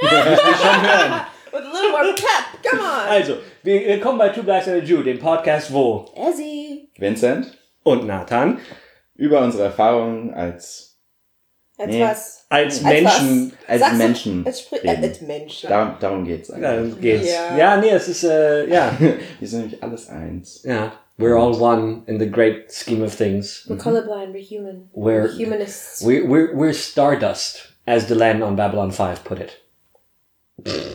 schon hören. With a little more pep, come on. Also, wir wir kommen bei Two Guys and a Jew, dem Podcast wo Ezzy. Vincent, und Nathan über unsere Erfahrungen als, Als Nee. was? als Als Menschen. als Sag's- Menschen Als, äh, als Menschen. darum, darum geht's Ja, eigentlich. dann geht's. Ja. Ja, nee, es ist, äh, ja. Wir sind nämlich alles eins. ja. We're all one in the great scheme of things. We're colorblind, we're human. We're- we're humanists. We're, we're, we're stardust, as the land on Babylon 5 put it.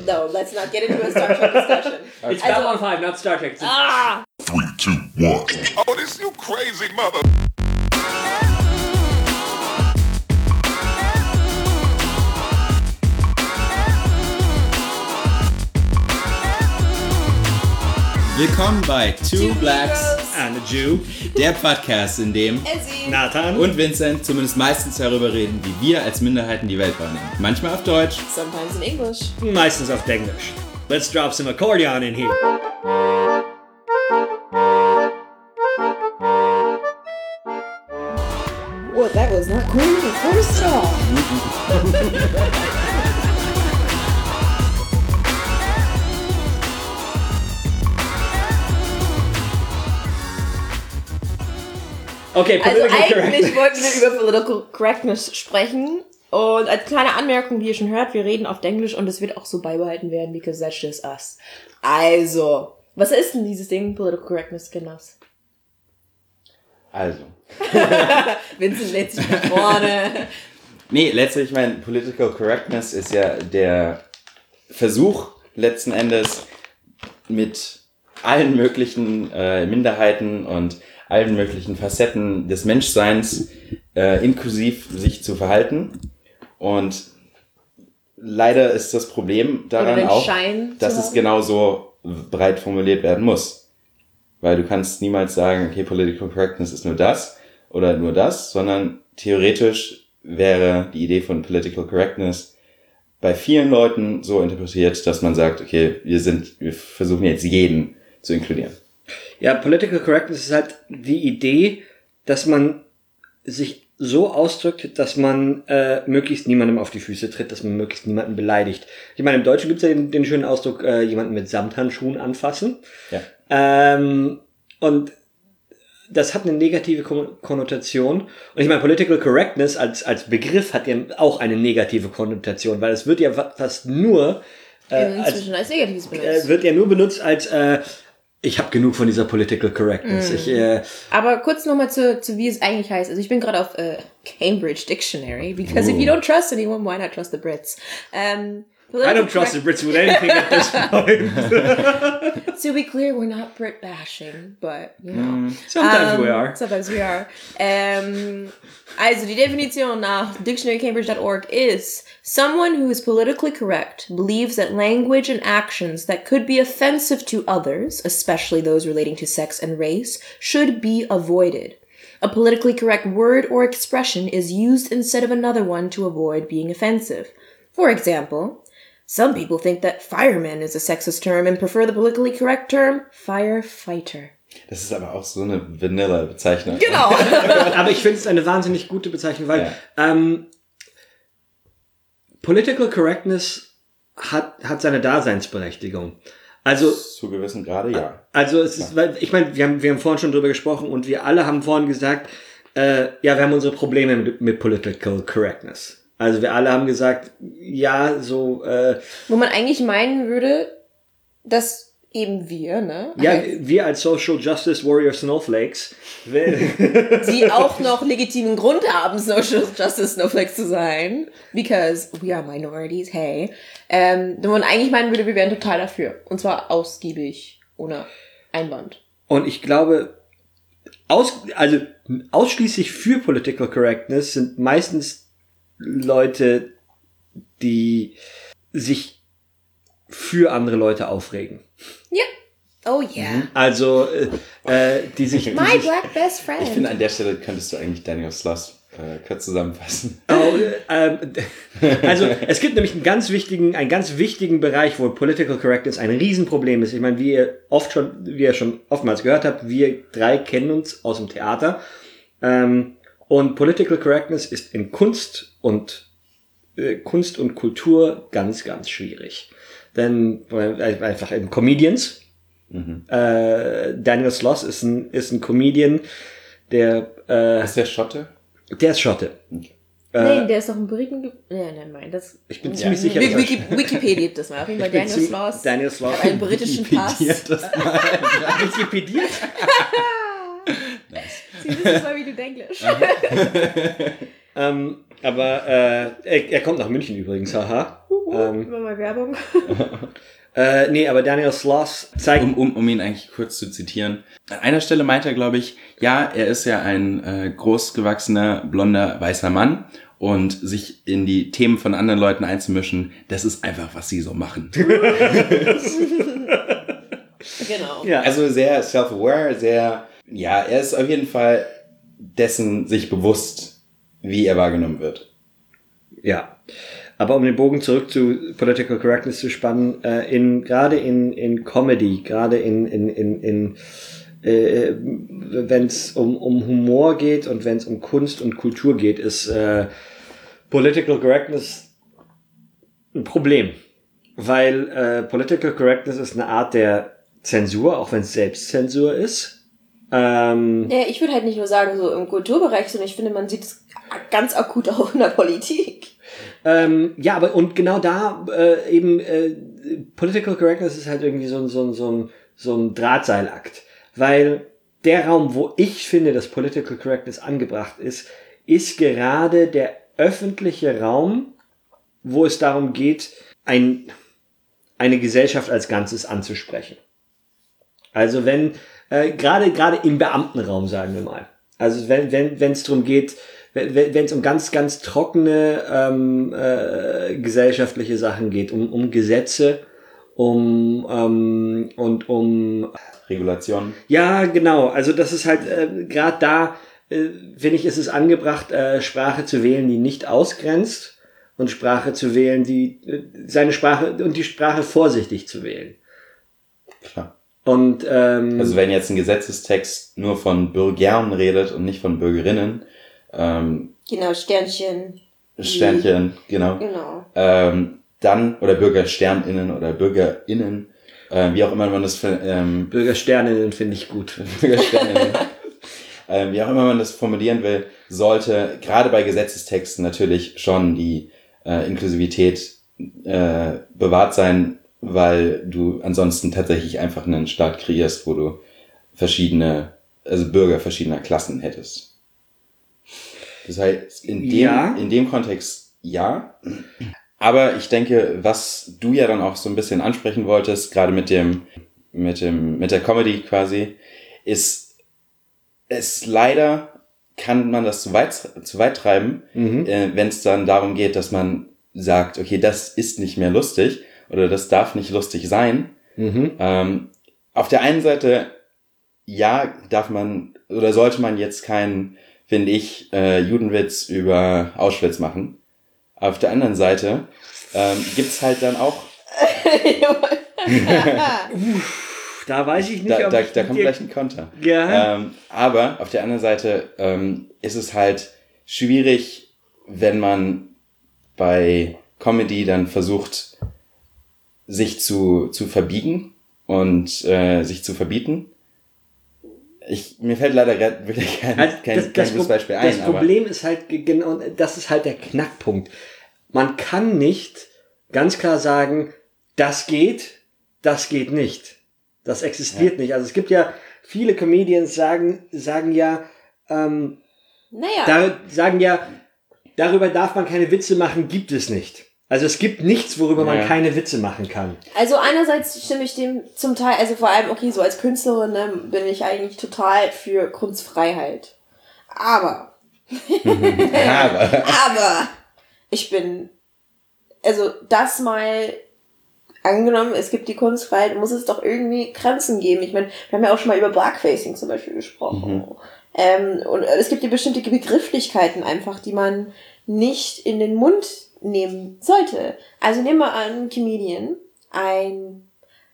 No, let's not get into a Star Trek discussion. It's Also- Babylon 5, not Star Trek. It's Ah! Three, two, one. Oh, this you crazy mother. Willkommen bei Two Blacks, and a Jew. der Podcast, in dem. Nathan. und Vincent zumindest meistens darüber reden, wie wir als Minderheiten die Welt wahrnehmen. Manchmal auf Deutsch. Sometimes in English. meistens auf Englisch. Let's drop some accordion in here. Well, that was not cool the first off. Okay, Also political eigentlich correctness. wollten wir über Political Correctness sprechen. Und als kleine Anmerkung, wie ihr schon hört, wir reden auf Englisch und es wird auch so beibehalten werden, because that's just us. Also, was ist denn dieses Ding, Political Correctness, Kinders? Also. Vincent lädt sich nach vorne. Nee, letztlich, mein Political Correctness ist ja der Versuch, letzten Endes mit allen möglichen äh, Minderheiten und allen möglichen Facetten des Menschseins äh, inklusiv sich zu verhalten. Und leider ist das Problem daran auch, Schein dass es genauso breit formuliert werden muss. Weil du kannst niemals sagen, okay, Political Correctness ist nur das oder nur das, sondern theoretisch wäre die Idee von Political Correctness bei vielen Leuten so interpretiert, dass man sagt, okay, wir sind, wir versuchen jetzt jeden zu inkludieren. Ja, Political Correctness ist halt die Idee, dass man sich so ausdrückt, dass man äh, möglichst niemandem auf die Füße tritt, dass man möglichst niemanden beleidigt. Ich meine, im Deutschen gibt's ja den, den schönen Ausdruck, äh, jemanden mit Samthandschuhen anfassen. Ja. Ähm, und das hat eine negative Kon- Konnotation. Und ich meine, Political Correctness als, als Begriff hat ja auch eine negative Konnotation, weil es wird ja fa- fast nur, äh, als, Inzwischen als Negatives äh, benutzt. wird ja nur benutzt als, äh, ich habe genug von dieser Political Correctness. Ich, äh, Aber kurz nochmal zu, zu, wie es eigentlich heißt. Also ich bin gerade auf äh, Cambridge Dictionary, because if you don't trust anyone, why not trust the Brits? Um, I don't trust the Brits with anything at this point. To be clear, we're not Brit bashing, but you know. Sometimes we Um, are. Sometimes we are. Ähm, also die Definition nach dictionarycambridge.org is someone who is politically correct believes that language and actions that could be offensive to others, especially those relating to sex and race, should be avoided. A politically correct word or expression is used instead of another one to avoid being offensive. For example, some people think that fireman is a sexist term and prefer the politically correct term firefighter. Das ist aber auch so eine Vanilla-Bezeichnung. Genau. Aber ich finde es eine wahnsinnig gute Bezeichnung, weil ähm, Political Correctness hat, hat seine Daseinsberechtigung. Also, Zu gewissen Grade, ja. also es ist, weil ich meine, wir haben, wir haben vorhin schon drüber gesprochen und wir alle haben vorhin gesagt, äh, ja, wir haben unsere Probleme mit, mit Political Correctness. Also wir alle haben gesagt, ja, so, äh, Wo man eigentlich meinen würde, dass eben wir, ne? ja, wir als Social Justice Warrior Snowflakes, die auch noch legitimen Grund haben, Social Justice Snowflakes zu sein. Because we are minorities, hey. Ähm, wo man eigentlich meinen würde, wir wären total dafür. Und zwar ausgiebig, ohne Einwand. Und ich glaube, aus, also ausschließlich für Political Correctness sind meistens Leute, die sich für andere Leute aufregen. Ja. Oh yeah. Also, äh, äh, die sich, die My sich black best friend. Ich finde, an der Stelle könntest du eigentlich Daniel Sloss äh, kurz zusammenfassen. Oh, ähm, also es gibt nämlich einen ganz wichtigen, einen ganz wichtigen Bereich, wo Political Correctness ein Riesenproblem ist. Ich meine, wie ihr oft schon, wie ihr schon oftmals gehört habt, wir drei kennen uns aus dem Theater. Ähm, und Political Correctness ist in Kunst und äh, Kunst und Kultur ganz, ganz schwierig. Denn weil einfach eben Comedians. Äh, Daniel Sloss ist ein, ist ein Comedian, der, äh, Ist der Schotte? der ist Schotte. Nein, der ist doch ein Briten. Ja, nein, nein, das. Ich bin Ja. ziemlich sicher, er- Wiki, Wikipedia das mal. Auf jeden Fall Daniel Sloss. Daniel Sloss. einen britischen Pass. Das mal. Wikipediert? Siehst du mal, wie du Englisch. ähm, aber äh, er, er kommt nach München übrigens, haha. Ähm, Immer mal Werbung. äh, nee, aber Daniel Sloss zeigt. Um, um, um ihn eigentlich kurz zu zitieren. An einer Stelle meint er, glaube ich, ja, er ist ja ein äh, großgewachsener, blonder, weißer Mann und sich in die Themen von anderen Leuten einzumischen, das ist einfach, was sie so machen. Genau. ja, Also sehr self-aware, sehr, ja, er ist auf jeden Fall dessen sich bewusst, wie er wahrgenommen wird. Ja. Aber um den Bogen zurück zu Political Correctness zu spannen, äh, in, gerade in, in Comedy, gerade in, in, in, in äh, wenn es um, um Humor geht und wenn es um Kunst und Kultur geht, ist äh, Political Correctness ein Problem. Weil äh, Political Correctness ist eine Art der Zensur, auch wenn es Selbstzensur ist. Ähm, Ja, ich würde halt nicht nur sagen, so im Kulturbereich, sondern ich finde, man sieht es ganz akut auch in der Politik. Ähm, ja, aber und genau da äh, eben äh, Political Correctness ist halt irgendwie so, ein- so, ein- so, ein, so ein Drahtseilakt. Weil der Raum, wo ich finde, dass Political Correctness angebracht ist, ist gerade der öffentliche Raum, wo es darum geht, ein, eine Gesellschaft als Ganzes anzusprechen. Also wenn, äh, gerade gerade im Beamtenraum, sagen wir mal. Also wenn wenn wenn es darum geht, wenn wenn es um ganz ganz trockene ähm, äh, gesellschaftliche Sachen geht, um um Gesetze, um ähm, und um Regulation. ja genau. Also das ist halt äh, gerade da äh, finde ich, ist es angebracht, äh, Sprache zu wählen, die nicht ausgrenzt und Sprache zu wählen, die äh, seine Sprache und die Sprache vorsichtig zu wählen. Klar. Und ähm, Also wenn jetzt ein Gesetzestext nur von Bürgern redet und nicht von Bürgerinnen, ähm, Genau, Sternchen. Sternchen, genau, Genau. ähm, dann, oder BürgersternInnen oder BürgerInnen, äh, wie auch immer man das, ähm, Bürgersterninnen finde ich gut. BürgersternInnen, ähm, wie auch immer man das formulieren will, sollte gerade bei Gesetzestexten natürlich schon die äh, Inklusivität äh, bewahrt sein, weil du ansonsten tatsächlich einfach einen Staat kreierst, wo du verschiedene, also Bürger verschiedener Klassen hättest. Das heißt, in dem, Ja. in dem Kontext ja. Aber ich denke, was du ja dann auch so ein bisschen ansprechen wolltest, gerade mit dem, mit dem, mit der Comedy quasi, ist es leider kann man das zu weit, zu weit treiben, äh, wenn es dann darum geht, dass man sagt, okay, das ist nicht mehr lustig oder das darf nicht lustig sein. Mhm. Ähm, auf der einen Seite, ja, darf man oder sollte man jetzt keinen, finde ich, äh, Judenwitz über Auschwitz machen. Auf der anderen Seite ähm, gibt's halt dann auch, Da weiß ich nicht, da, ob da, ich da kommt gleich ein Konter. Ja. Ähm, aber auf der anderen Seite ähm, ist es halt schwierig, wenn man bei Comedy dann versucht, sich zu, zu verbiegen und äh, sich zu verbieten. Ich, mir fällt leider wirklich kein, Also kein, das, kein das, gutes Pro- Beispiel ein. das aber Problem ist halt ge- genau, das ist halt der Knackpunkt. Man kann nicht ganz klar sagen, das geht, das geht nicht. Das existiert nicht. Also es gibt ja viele Comedians sagen sagen ja ähm, Naja. da, sagen ja darüber darf man keine Witze machen, gibt es nicht. Also es gibt nichts, worüber man Ja. keine Witze machen kann. Also einerseits stimme ich dem zum Teil, also vor allem, okay, so als Künstlerin ne, bin ich eigentlich total für Kunstfreiheit. Aber, aber aber, ich bin, also das mal angenommen, es gibt die Kunstfreiheit, muss es doch irgendwie Grenzen geben. Ich meine, wir haben ja auch schon mal über Blackfacing zum Beispiel gesprochen. Ähm, und es gibt ja bestimmte Begrifflichkeiten einfach, die man nicht in den Mund nehmen sollte. Also nehmen wir an, ein Comedian, ein,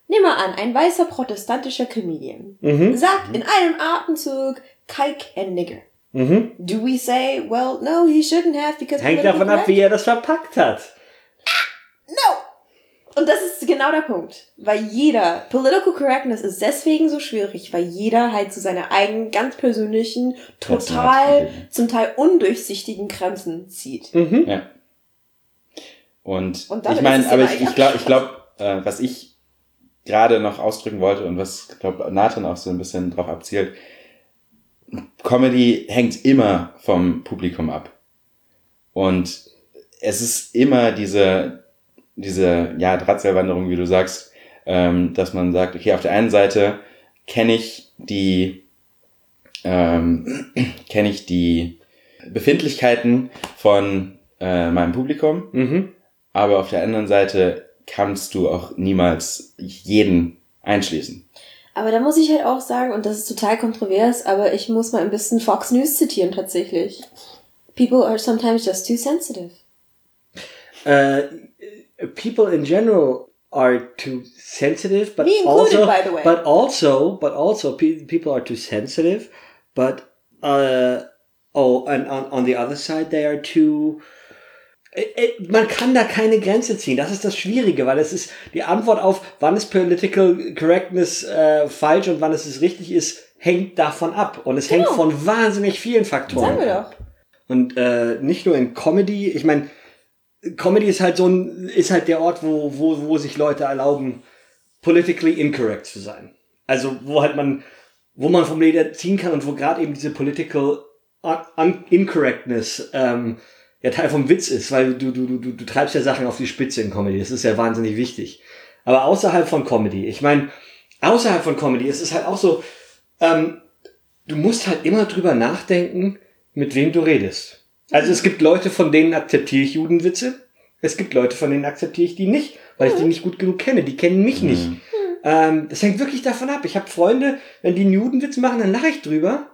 nehmen wir an, ein weißer protestantischer Comedian Mhm. sagt in einem Atemzug, Kalk and Nigger. Do we say, well, no, he shouldn't have because Hängt davon ab, wie er das verpackt hat. No! Und das ist genau der Punkt. Weil jeder, Political Correctness ist deswegen so schwierig, weil jeder halt zu seiner eigenen, ganz persönlichen, total, zum Teil undurchsichtigen Grenzen zieht. Mhm. Ja. Und, Und ich meine, aber ich, ich glaube, ich glaub, äh, was ich gerade noch ausdrücken wollte und was, glaube Nathan auch so ein bisschen drauf abzielt, Comedy hängt immer vom Publikum ab. Und es ist immer diese, diese, ja, Drahtseilwanderung, wie du sagst, ähm, dass man sagt, okay, auf der einen Seite kenne ich die, ähm, kenne ich die Befindlichkeiten von äh, meinem Publikum, Mhm. Aber auf der anderen Seite kannst du auch niemals jeden einschließen. Aber da muss ich halt auch sagen, und das ist total kontrovers, aber ich muss mal ein bisschen Fox News zitieren tatsächlich. People are sometimes just too sensitive. Uh, people in general are too sensitive, but Me included, also, by the way. but also, but also, pe- people are too sensitive, but uh, oh, and on, on the other side, they are too. Äh, äh, Man kann da keine Grenze ziehen. Das ist das Schwierige, weil es ist die Antwort auf, wann ist Political Correctness äh, falsch und wann es ist richtig ist, hängt davon ab. Und es hängt Genau. von wahnsinnig vielen Faktoren. Sagen wir ab. doch. Und äh, nicht nur in Comedy, ich meine, Comedy ist halt so ein, ist halt der Ort, wo, wo, wo sich Leute erlauben, politically incorrect zu sein. Also wo halt man, wo man vom Leder ziehen kann und wo gerade eben diese political un un incorrectness ähm, ja Teil vom Witz ist, weil du, du, du, du, du treibst ja Sachen auf die Spitze in Comedy. Das ist ja wahnsinnig wichtig. Aber außerhalb von Comedy, ich meine, außerhalb von Comedy ist es halt auch so, ähm, du musst halt immer drüber nachdenken, mit wem du redest. Also es gibt Leute, von denen akzeptiere ich Judenwitze. Es gibt Leute, von denen akzeptiere ich die nicht, weil ich die nicht gut genug kenne. Die kennen mich nicht. Ähm, das hängt wirklich davon ab. Ich habe Freunde, wenn die einen Judenwitz machen, dann lache ich drüber.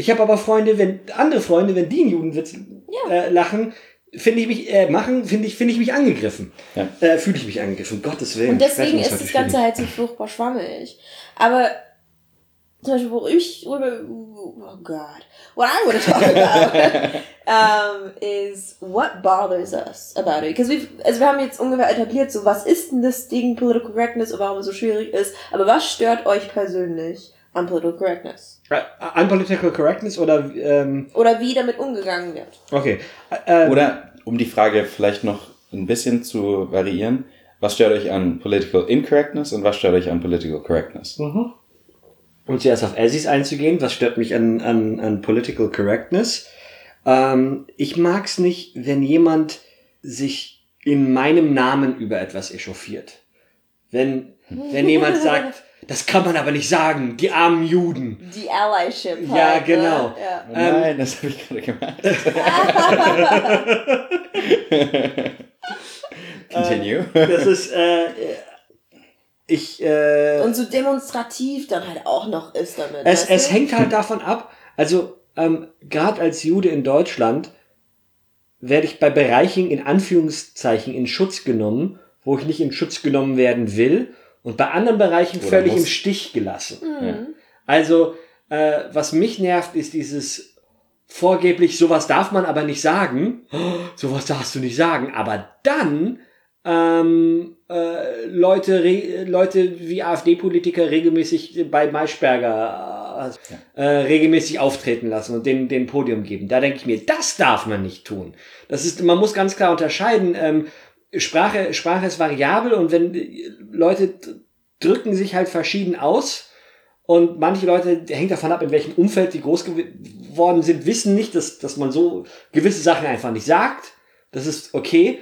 Ich habe aber Freunde, wenn andere Freunde, wenn die einen Judenwitz Ja. äh, lachen, finde ich mich äh, machen, finde ich finde ich mich angegriffen. Ja. Äh, Fühle ich mich angegriffen. Um Gottes Willen. Und deswegen ist das Ganze schwierig. halt so furchtbar schwammig. Aber zum Beispiel, wo ich, worüber- oh God, what I want to talk about um, is what bothers us about it. Because we've, also wir haben jetzt ungefähr etabliert, so was ist denn das Ding Political Correctness und warum es so schwierig ist. Aber was stört euch persönlich an Political Correctness? Unpolitical Correctness oder ähm, Oder wie damit umgegangen wird? okay. Äh, Oder um die Frage vielleicht noch ein bisschen zu variieren, was stört euch an Political Incorrectness und was stört euch an Political Correctness? um zuerst auf Assis einzugehen, was stört mich an, an, an Political Correctness? Ähm, ich mag's nicht, wenn jemand sich in meinem Namen über etwas echauffiert. Wenn, wenn jemand sagt, das kann man aber nicht sagen, die armen Juden. Die Allyship. Ja, halt, genau. Ne? Ja. Oh Nein, das habe ich gerade gemacht. Continue. Das ist, äh, ich, äh, Und so demonstrativ dann halt auch noch ist damit. Es, es du? hängt halt davon ab, also ähm, gerade als Jude in Deutschland werde ich bei Bereichen in Anführungszeichen in Schutz genommen, wo ich nicht in Schutz genommen werden will und bei anderen Bereichen Oder völlig muss. im Stich gelassen. Ja. Also äh, was mich nervt, ist dieses vorgeblich, sowas darf man aber nicht sagen, sowas darfst du nicht sagen, aber dann ähm, äh, Leute, re, Leute wie AfD-Politiker regelmäßig bei Maischberger äh, äh, regelmäßig auftreten lassen und den, den Podium geben. Da denke ich mir, das darf man nicht tun. Das ist, man muss ganz klar unterscheiden. Ähm, Sprache, Sprache ist variabel und wenn äh, Leute drücken sich halt verschieden aus und manche Leute, hängt davon ab, in welchem Umfeld die groß geworden sind, wissen nicht, dass, dass man so gewisse Sachen einfach nicht sagt. Das ist okay.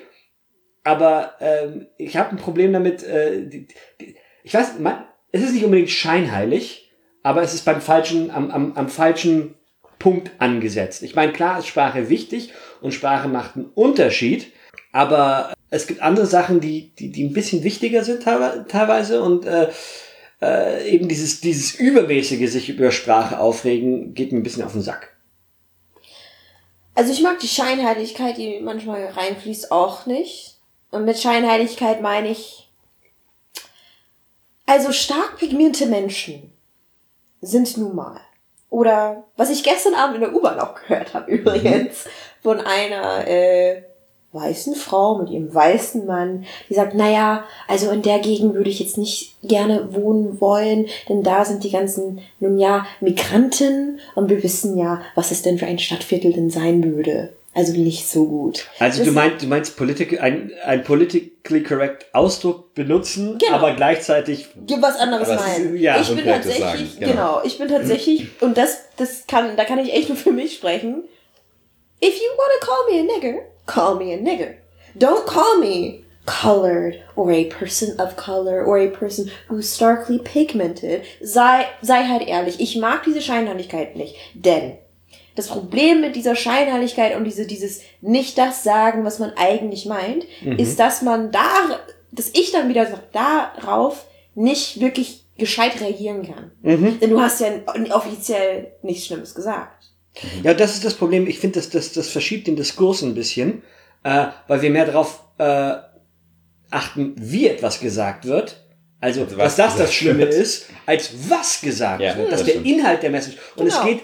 Aber ähm, ich habe ein Problem damit, äh, die, die, ich weiß, man, es ist nicht unbedingt scheinheilig, aber es ist beim falschen, am, am, am falschen Punkt angesetzt. Ich meine, klar ist Sprache wichtig und Sprache macht einen Unterschied, aber es gibt andere Sachen, die, die, die ein bisschen wichtiger sind teilwe- teilweise und äh, äh, eben dieses, dieses übermäßige sich über Sprache aufregen geht mir ein bisschen auf den Sack. Also ich mag die Scheinheiligkeit, die manchmal reinfließt, auch nicht. Und mit Scheinheiligkeit meine ich, also stark pigmentierte Menschen sind nun mal Oder was ich gestern Abend in der U-Bahn auch gehört habe übrigens, von einer äh, weißen Frau mit ihrem weißen Mann, die sagt, naja, also in der Gegend würde ich jetzt nicht gerne wohnen wollen, denn da sind die ganzen, nun ja, Migranten und wir wissen ja, was es denn für ein Stadtviertel denn sein würde. Also nicht so gut. Also Das- du meinst, du meinst politic, ein, ein politically correct Ausdruck benutzen, Genau. aber gleichzeitig Gib was anderes meinen. ja, ich bin tatsächlich, genau. genau. ich bin tatsächlich, und das, das kann, da kann ich echt nur für mich sprechen. If you wanna call me a nigger, call me a nigger. Don't call me colored or a person of color or a person who's starkly pigmented. Sei, sei halt ehrlich. Ich mag diese Scheinheiligkeit nicht. Denn das Problem mit dieser Scheinheiligkeit und diese, dieses nicht das sagen, was man eigentlich meint, ist, dass man da, dass ich dann wieder darauf nicht wirklich gescheit reagieren kann. Denn du hast ja offiziell nichts Schlimmes gesagt. Ja, das ist das Problem. Ich finde, das, das, das verschiebt den Diskurs ein bisschen, äh, weil wir mehr darauf äh, achten, wie etwas gesagt wird. Also, Also dass was das das gesagt Schlimme wird. ist, als was gesagt Ja, wird. Dass das der stimmt. Inhalt der Message. Und es Genau. geht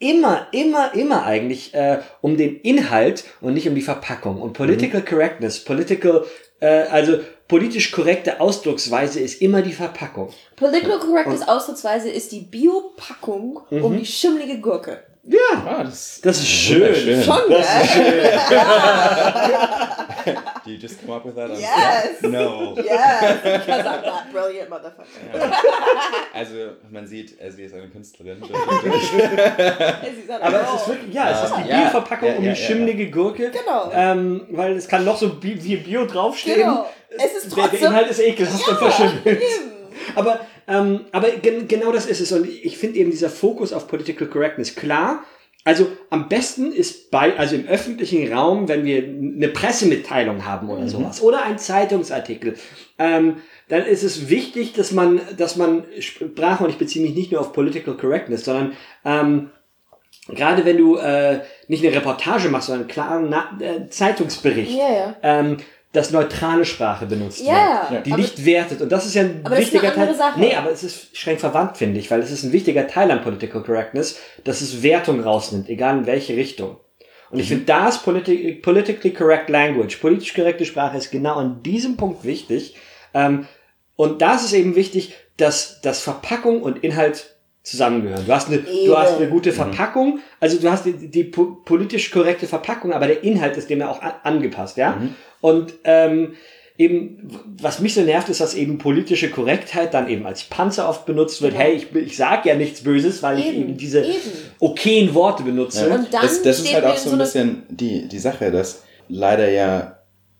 immer, immer, immer eigentlich äh, um den Inhalt und nicht um die Verpackung. Und Political Correctness, political, äh, also politisch korrekte Ausdrucksweise ist immer die Verpackung. Political Correctness ausdrucksweise ist die Biopackung um die schimmelige Gurke. Ja, Ah, das, das ist schön. wunderschön. Schon, Das ist gell? schön. Do you just come up with that? on Yes. spot? No. Yes, because I'm that brilliant motherfucker. Also, man sieht, sie ist eine Künstlerin. Aber es ist wirklich, ja, es ist die Ja, Bioverpackung ja, um die ja, ja. schimmelige Gurke. Genau. Ähm, weil es kann noch so bi wie Bio draufstehen. Genau. Es ist Der, der trotzdem. Inhalt ist ekelhaft und verschimmelt. Aber, ähm, aber gen genau das ist es. Und ich finde eben dieser Fokus auf Political Correctness klar. Also am besten ist bei, also im öffentlichen Raum, wenn wir eine Pressemitteilung haben oder sowas oder ein Zeitungsartikel, ähm, dann ist es wichtig, dass man, dass man Sprache, und ich beziehe mich nicht nur auf Political Correctness, sondern ähm, gerade wenn du äh, nicht eine Reportage machst, sondern einen klaren Na äh, Zeitungsbericht, Ja, ja. ähm, dass neutrale Sprache benutzt Ja, wird, die aber- nicht wertet. Und das ist ja ein Aber das ist eine wichtiger Teil. andere Sache. Nee, aber es ist streng verwandt, finde ich, weil es ist ein wichtiger Teil an Political Correctness, dass es Wertung rausnimmt, egal in welche Richtung. Und ich finde, da ist politi politically correct language, politisch korrekte Sprache ist genau an diesem Punkt wichtig. Ähm, und da ist es eben wichtig, dass, dass Verpackung und Inhalt zusammengehören. Du hast eine, du Eben. hast eine gute Verpackung, also du hast die, die po politisch korrekte Verpackung, aber der Inhalt ist dem ja auch an, angepasst, ja. Und ähm, eben, was mich so nervt, ist, dass eben politische Korrektheit dann eben als Panzer oft benutzt wird. Genau. Hey, ich, ich sag ja nichts Böses, weil ich Eben, eben diese eben. okayen Worte benutze. Und dann das, das ist halt auch so ein bisschen die, die Sache, dass leider ja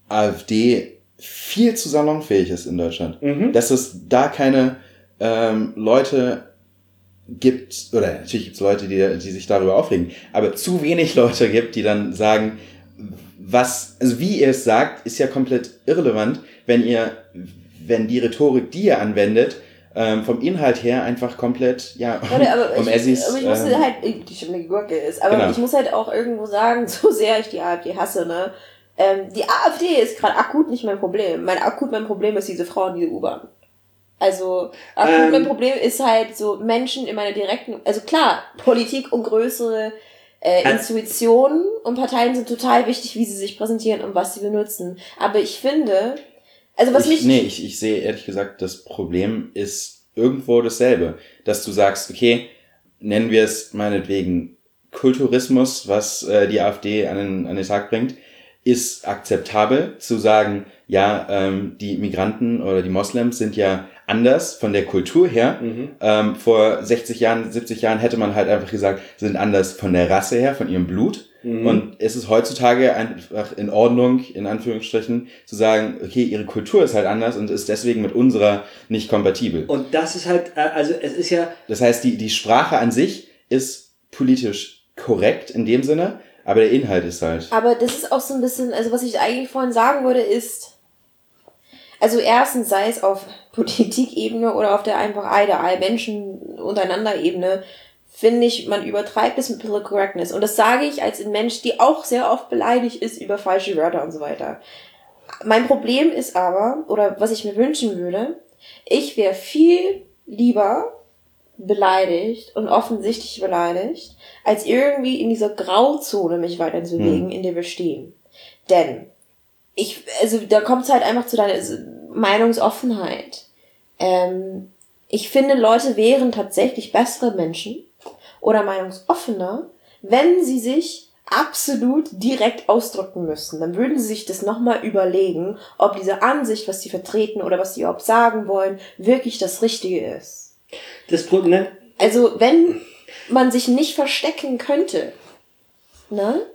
AfD viel zu salonfähig ist in Deutschland. Mhm. Dass es da keine ähm, Leute gibt, oder natürlich gibt es Leute, die, die sich darüber aufregen, aber zu wenig Leute gibt, die dann sagen, was, also wie ihr es sagt, ist ja komplett irrelevant, wenn ihr, wenn die Rhetorik, die ihr anwendet, ähm, vom Inhalt her einfach komplett, ja, Warte, aber, um ich, Essis, aber ich muss ähm, halt, die schimmlige Gurke ist, aber Genau. ich muss halt auch irgendwo sagen, so sehr ich die AfD hasse, ne, ähm, die AfD ist gerade akut nicht mein Problem. Mein akut mein Problem ist diese Frau in dieser U-Bahn. Also, akut Ähm. mein Problem ist halt so Menschen in meiner direkten, also klar, Politik und größere äh, Äh. Institutionen und Parteien sind total wichtig, wie sie sich präsentieren und was sie benutzen. Aber ich finde, also was ich, mich, Nee, ich, ich sehe ehrlich gesagt, das Problem ist irgendwo dasselbe. Dass du sagst, okay, nennen wir es meinetwegen Kulturismus, was äh, die AfD an den, an den Tag bringt, ist akzeptabel zu sagen, ja, ähm, die Migranten oder die Moslems sind ja anders von der Kultur her. Mhm. Ähm, vor 60 Jahren, 70 Jahren hätte man halt einfach gesagt, sind anders von der Rasse her, von ihrem Blut. Mhm. Und es ist heutzutage einfach in Ordnung, in Anführungsstrichen, zu sagen, okay, ihre Kultur ist halt anders und ist deswegen mit unserer nicht kompatibel. Und das ist halt, äh, also es ist ja, Das heißt, die, die Sprache an sich ist politisch korrekt in dem Sinne, aber der Inhalt ist halt. Aber das ist auch so ein bisschen, also was ich eigentlich vorhin sagen würde, ist, also erstens sei es auf Politikebene oder auf der einfach all Menschen untereinander Ebene, finde ich, man übertreibt es mit Political Correctness. Und das sage ich als ein Mensch, die auch sehr oft beleidigt ist über falsche Wörter und so weiter. Mein Problem ist aber, oder was ich mir wünschen würde, ich wäre viel lieber beleidigt und offensichtlich beleidigt, als irgendwie in dieser Grauzone mich weiter zu bewegen, in der wir stehen. Denn ich, also da kommt es halt einfach zu deiner Meinungsoffenheit. Ähm, ich finde, Leute wären tatsächlich bessere Menschen oder meinungsoffener, wenn sie sich absolut direkt ausdrücken müssten. Dann würden sie sich das nochmal überlegen, ob diese Ansicht, was sie vertreten oder was sie überhaupt sagen wollen, wirklich das Richtige ist. Das Problem, ne? Also, wenn man sich nicht verstecken könnte, ne,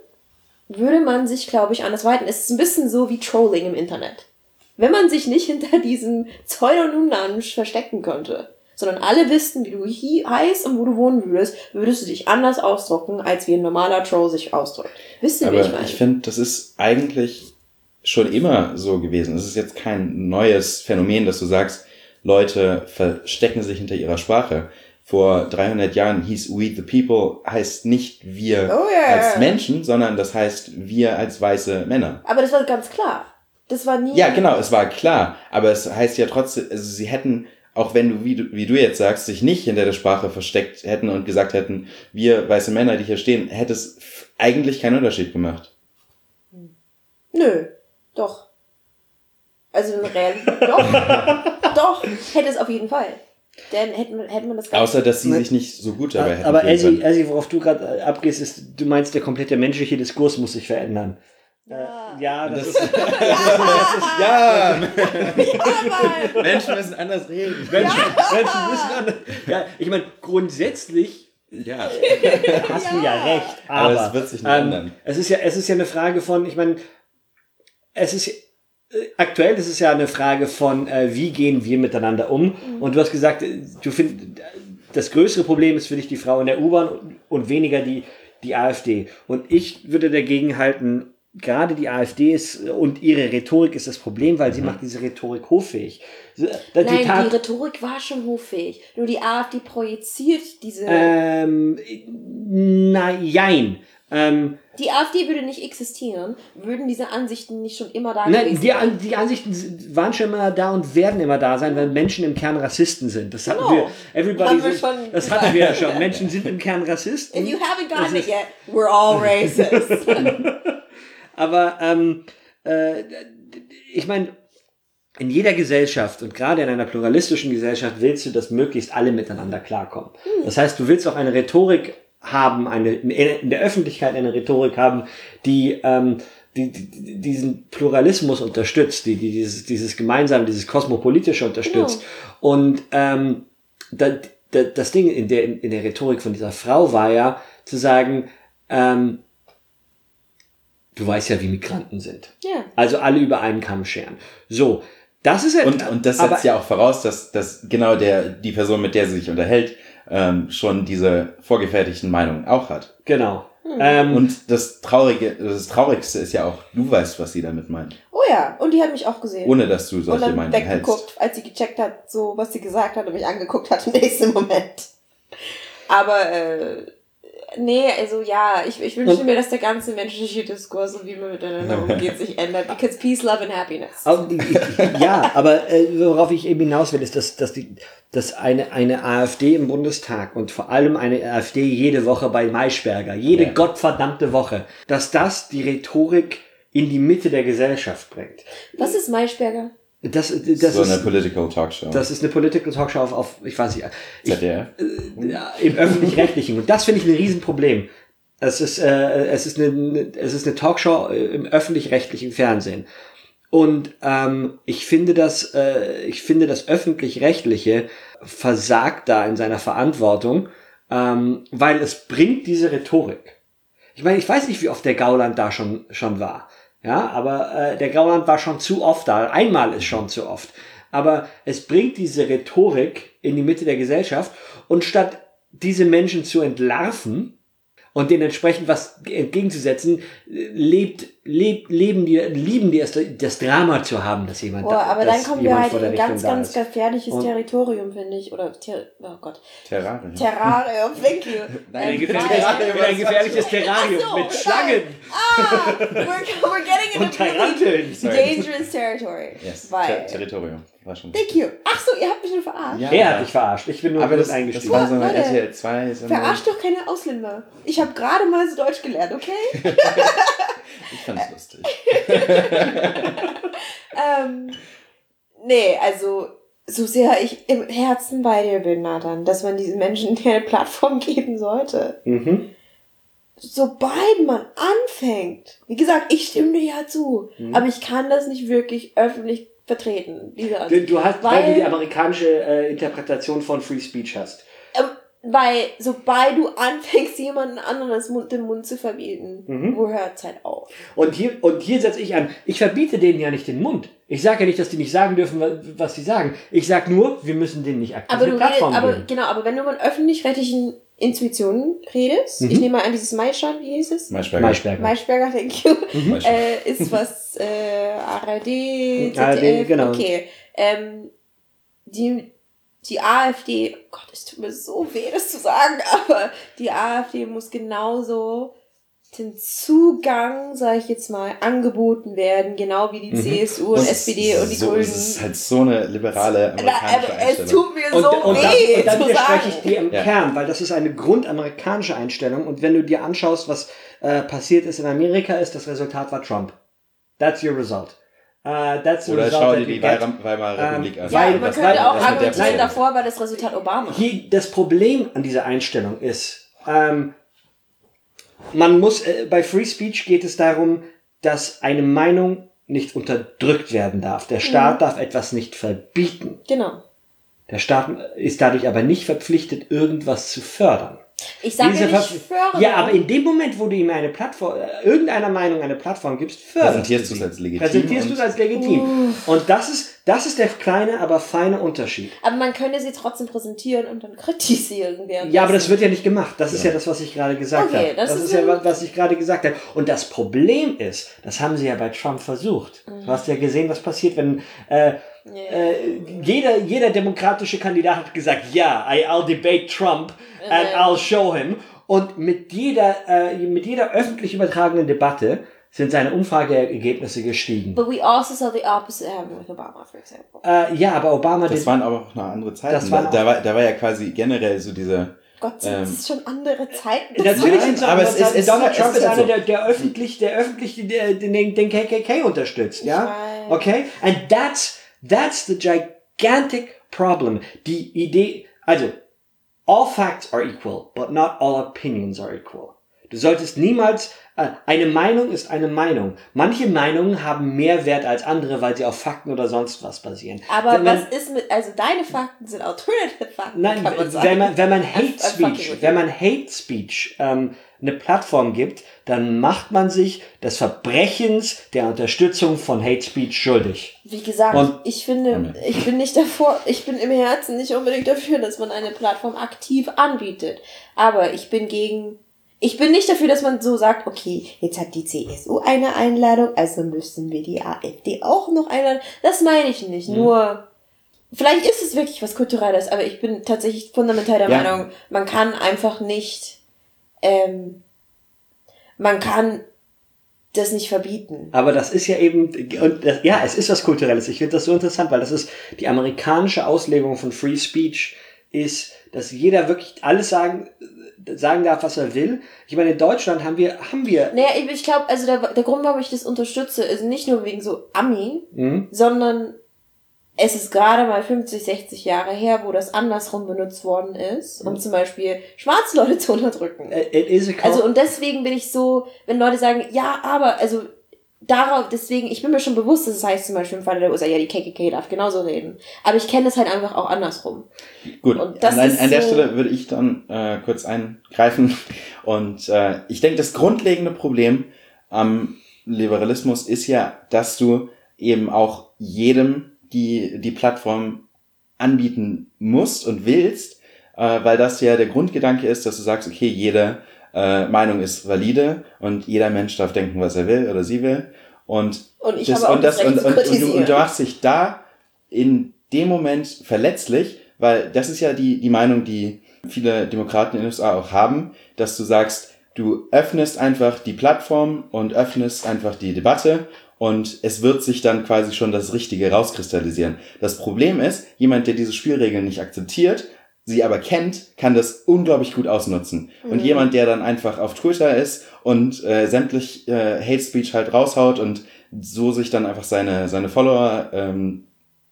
würde man sich, glaube ich, anders weiten. Es ist ein bisschen so wie Trolling im Internet. Wenn man sich nicht hinter diesem Pseudonymnamen verstecken könnte, sondern alle wüssten, wie du heißt und wo du wohnen würdest, würdest du dich anders ausdrücken, als wie ein normaler Troll sich ausdrückt. Wisst ihr, wie ich meine? ich finde, das ist eigentlich schon immer so gewesen. Es ist jetzt kein neues Phänomen, dass du sagst, Leute verstecken sich hinter ihrer Sprache. Vor 300 Jahren hieß We the People heißt nicht wir Oh ja, als. Menschen, sondern das heißt wir als weiße Männer. Aber das war ganz klar. Das war nie. Ja, genau, es war klar. Aber es heißt ja trotzdem, also sie hätten, auch wenn du, wie du, wie du jetzt sagst, sich nicht hinter der Sprache versteckt hätten und gesagt hätten, wir weiße Männer, die hier stehen, hätte es eigentlich keinen Unterschied gemacht. Nö, doch. Also in Realität, doch. doch, hätte es auf jeden Fall. Denn hätte man, hätte man das Außer, dass sie sich nicht so gut dabei hätten Aber Elsie. Elsie, worauf du gerade äh, abgehst, ist, du meinst, der komplette menschliche Diskurs muss sich verändern. Ja, äh, ja das, ist, Ja, Aber, Menschen müssen anders reden. Menschen, Menschen müssen anders. Ja, ich meine, grundsätzlich Ja, hast du ja recht, Aber aber, es wird sich nicht ähm, ändern. Es ist ja, es ist ja eine Frage von, ich meine, es ist äh, aktuell ist es ja eine Frage von, äh, wie gehen wir miteinander um? Und du hast gesagt, äh, du findest, das größere Problem ist für dich die Frau in der U-Bahn und, und weniger die die AfD. Und ich würde dagegen halten. Gerade die AfD ist und ihre Rhetorik ist das Problem, weil sie macht diese Rhetorik hoffähig. Die nein, Tat- die Rhetorik war schon hoffähig. Nur die AfD projiziert diese. ähm, na, jein. Ähm, die AfD würde nicht existieren, würden diese Ansichten nicht schon immer da Nein, gewesen die, sein. An- die Ansichten waren schon immer da und werden immer da sein, weil Menschen im Kern Rassisten sind. Das hatten Genau. wir, everybody Haben wir sind- schon das hatten wir ja schon. Menschen sind im Kern Rassisten. If you haven't gotten it yet, we're all racist. Aber ähm, äh, ich meine, in jeder Gesellschaft und gerade in einer pluralistischen Gesellschaft willst du, dass möglichst alle miteinander klarkommen. Das heißt, du willst auch eine Rhetorik haben, eine in der Öffentlichkeit eine Rhetorik haben, die ähm, die, die, diesen Pluralismus unterstützt, die, die dieses, dieses gemeinsame, dieses kosmopolitische unterstützt. Und ähm, da, da, das Ding in der, in der Rhetorik von dieser Frau war ja zu sagen, ähm, du weißt ja, wie Migranten sind. ja. Also alle über einen Kamm scheren. So, das ist ja. Und, und das aber- setzt ja auch voraus, dass, dass genau der, die Person, mit der sie sich unterhält, ähm, schon diese vorgefertigten Meinungen auch hat. Genau. Ähm, Und das Traurige, das Traurigste ist ja auch, du weißt, was sie damit meint. Oh ja, und die hat mich auch gesehen. Ohne dass du und solche dann Meinungen hältst. weggeguckt, als sie gecheckt hat, so was sie gesagt hat und mich angeguckt hat im nächsten Moment. Aber äh, nee, also ja, ich, ich wünsche mir, dass der ganze menschliche Diskurs und wie man miteinander umgeht sich ändert. Because peace, love and happiness. ja, aber äh, worauf ich eben hinaus will, ist, dass, dass, die, dass eine, eine AfD im Bundestag und vor allem eine AfD jede Woche bei Maischberger, jede Ja. gottverdammte Woche, dass das die Rhetorik in die Mitte der Gesellschaft bringt. Was ist Maischberger? Das, das, so ist, eine Political Talkshow. das ist eine Political Talkshow auf, auf ich weiß nicht, ich, ZDF. Ja, im öffentlich-rechtlichen. Und das finde ich ein Riesenproblem. Es ist, äh, es ist eine, es ist eine Talkshow äh, im öffentlich-rechtlichen Fernsehen. Und ähm, ich finde das, äh, ich finde das öffentlich-rechtliche versagt da in seiner Verantwortung, ähm, weil es bringt diese Rhetorik. Ich meine, ich weiß nicht, wie oft der Gauland da schon schon war. Ja, aber äh, der Gauland war schon zu oft da. Einmal ist schon zu oft. Aber es bringt diese Rhetorik in die Mitte der Gesellschaft und statt diese Menschen zu entlarven und denen entsprechend was entgegenzusetzen, äh, lebt leb, leben die, lieben die es, das Drama zu haben, dass jemand Boah, da, aber dass dann kommen wir halt in ein ganz, da ganz gefährliches Und- Territorium, finde ich. Oder, Ter oh Gott. Terrarium. Terrarium, thank you. Nein, gefährliches, weil- ein gefährliches Terrarium so, mit Schlangen Ah, we're, we're getting und into really dangerous territory. Yes, Ter Territorium. War schon. thank you. Ach so, ihr habt mich nur verarscht. Ja, Er hat dich verarscht. Ich bin nur Aber das, das eingestiegen. war so eine RTL 2. So eine, Verarscht doch keine Ausländer. Ich habe gerade mal so Deutsch gelernt, okay? ich fand's lustig. ähm, nee, also so sehr ich im Herzen bei dir bin, Nathan, dass man diesen Menschen eine Plattform geben sollte. Mhm. Sobald man anfängt, wie gesagt, ich stimme dir ja zu, Mhm. aber ich kann das nicht wirklich öffentlich vertreten, diese Du, du hast, weil, Weil- du die amerikanische äh, Interpretation von Free Speech hast. Ähm, weil sobald du anfängst, jemanden anderes Mund, den Mund zu verbieten, Mhm. wo hört's halt auf? Und hier, und hier setze ich an, ich verbiete denen ja nicht den Mund. Ich sage ja nicht, dass die nicht sagen dürfen, wa- was sie sagen. Ich sage nur, wir müssen denen nicht aktiv Aber du redest, Plattform aber geben. genau, aber wenn du von öffentlich-rechtlichen Intuitionen redest, Mhm. ich nehme mal an dieses Maischan, wie hieß es? Maischberger. Maischberger. Maischberger, thank you. Maischberger. äh, ist was äh, ARD, ZDF, ARD, genau. okay. Ähm, die, die AfD, oh Gott, es tut mir so weh, das zu sagen, aber die AfD muss genauso den Zugang, sage ich jetzt mal, angeboten werden, genau wie die Mhm. CSU und Und SPD und die so, Grünen. Es ist halt so eine liberale Na, amerikanische aber es tut mir Und, so und, weh und dann widerspreche ich dir im Ja. Kern, weil das ist eine grundamerikanische Einstellung. Und wenn du dir anschaust, was äh, passiert ist in Amerika, ist das Resultat war Trump. That's your result. Uh, that's the Oder result schau dir die Weimarer Ähm, Republik an. Ja, Weil- man könnte auch argumentieren, davor war das Resultat Obama. Hier, das Problem an dieser Einstellung ist, ähm, man muss, äh, bei Free Speech geht es darum, dass eine Meinung nicht unterdrückt werden darf. Der Staat darf etwas nicht verbieten. Genau. Der Staat ist dadurch aber nicht verpflichtet, irgendwas zu fördern. Ich sage nicht Verpfli- fördern. Ja, aber in dem Moment, wo du ihm eine Plattform, äh, irgendeiner Meinung eine Plattform gibst, förderst Präsentierst du es sie. als legitim Präsentierst du und- es als legitim. Und das ist, das ist der kleine, aber feine Unterschied. aber man könnte sie trotzdem präsentieren und dann kritisieren. Ja, aber das wird ja nicht gemacht. Das ist ja das, was ich gerade gesagt Okay, habe. das Das, ist ist ja, was was ich gerade gesagt habe. Und das Problem ist, das haben sie ja bei Trump versucht. Du hast ja gesehen, was passiert, wenn äh, äh, jeder, jeder demokratische Kandidat hat gesagt, ja, I, I'll debate Trump and. I'll show him. Und mit jeder, äh, mit jeder öffentlich übertragenen Debatte sind seine Umfrageergebnisse gestiegen. But we also saw the opposite happen with Obama, for example. Äh, ja, aber Obama, Das waren aber auch noch andere Zeiten. Das waren da, da, war, da war ja quasi generell so diese. Gott, sind Ähm, das schon andere Zeiten? Natürlich sind es aber aber es ist- es Donald ist- Trump ist ist einer, so. der, der öffentlich, der öffentlich den, den, den KKK unterstützt, ja? Okay? And that's, that's the gigantic problem. Die Idee, also, all facts are equal, but not all opinions are equal. Du solltest niemals, eine Meinung ist eine Meinung. Manche Meinungen haben mehr Wert als andere, weil sie auf Fakten oder sonst was basieren. Aber man- was ist mit, also deine Fakten sind alternative Fakten, Nein, kann man sagen. wenn man, wenn man Hate Speech, with wenn man Hate Speech ähm, eine Plattform gibt, dann macht man sich des Verbrechens der Unterstützung von Hate Speech schuldig. Wie gesagt, Und- ich finde, ich bin nicht davor, ich bin im Herzen nicht unbedingt dafür, dass man eine Plattform aktiv anbietet. Aber ich bin gegen, ich bin nicht dafür, dass man so sagt, okay, jetzt hat die CSU eine Einladung, also müssen wir die AfD auch noch einladen. Das meine ich nicht. Mhm. Nur, vielleicht ist es wirklich was Kulturelles, aber ich bin tatsächlich fundamental der Ja. Meinung, man kann einfach nicht, ähm, man kann das nicht verbieten. Aber das ist ja eben, und das, ja, es ist was Kulturelles. Ich finde das so interessant, weil das ist die amerikanische Auslegung von Free Speech ist, dass jeder wirklich alles sagen, sagen darf, was er will. Ich meine, in Deutschland haben wir, haben wir, Naja, ich, glaube, also der, der Grund, warum ich das unterstütze, ist nicht nur wegen so Ami, hm? sondern es ist gerade mal 50, 60 Jahre her, wo das andersrum benutzt worden ist, um zum Beispiel schwarze Leute zu unterdrücken. cul- Also und deswegen bin ich so, wenn Leute sagen, ja, aber, also darauf, deswegen, ich bin mir schon bewusst, dass es heißt zum Beispiel im Falle der USA, ja, die KKK darf genauso reden. Aber ich kenne es halt einfach auch andersrum. Gut, Und das an, an der so- Stelle würde ich dann äh, kurz eingreifen. Und äh, ich denke, das grundlegende Problem am Liberalismus ist ja, dass du eben auch jedem die, die Plattform anbieten musst und willst, äh, weil das ja der Grundgedanke ist, dass du sagst, okay, jeder äh, Meinung ist valide und jeder Mensch darf denken, was er will oder sie will. Und, Und ich das, habe auch und, das, das und, und, und, du, und du machst dich da in dem Moment verletzlich, weil das ist ja die, die Meinung, die viele Demokraten in den USA auch haben, dass du sagst, du öffnest einfach die Plattform und öffnest einfach die Debatte und es wird sich dann quasi schon das Richtige rauskristallisieren. Das Problem ist, jemand, der diese Spielregeln nicht akzeptiert, sie aber kennt, kann das unglaublich gut ausnutzen. Und jemand, der dann einfach auf Twitter ist und äh, sämtlich äh, Hate Speech halt raushaut und so sich dann einfach seine, seine Follower ähm,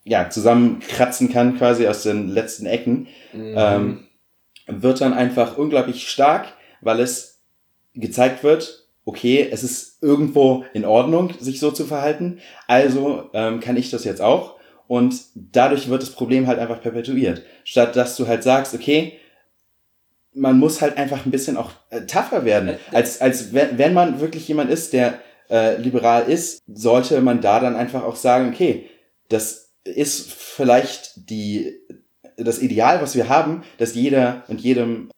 ja, zusammenkratzen kann, quasi aus den letzten Ecken, ähm, wird dann einfach unglaublich stark, weil es gezeigt wird, okay, es ist irgendwo in Ordnung, sich so zu verhalten, also ähm, kann ich das jetzt auch. Und dadurch wird das Problem halt einfach perpetuiert. Statt dass du halt sagst, okay, man muss halt einfach ein bisschen auch äh, tougher werden. Als, als wenn, wenn man wirklich jemand ist, der äh, liberal ist, sollte man da dann einfach auch sagen, okay, das ist vielleicht die, das Ideal, was wir haben, dass jeder und jedem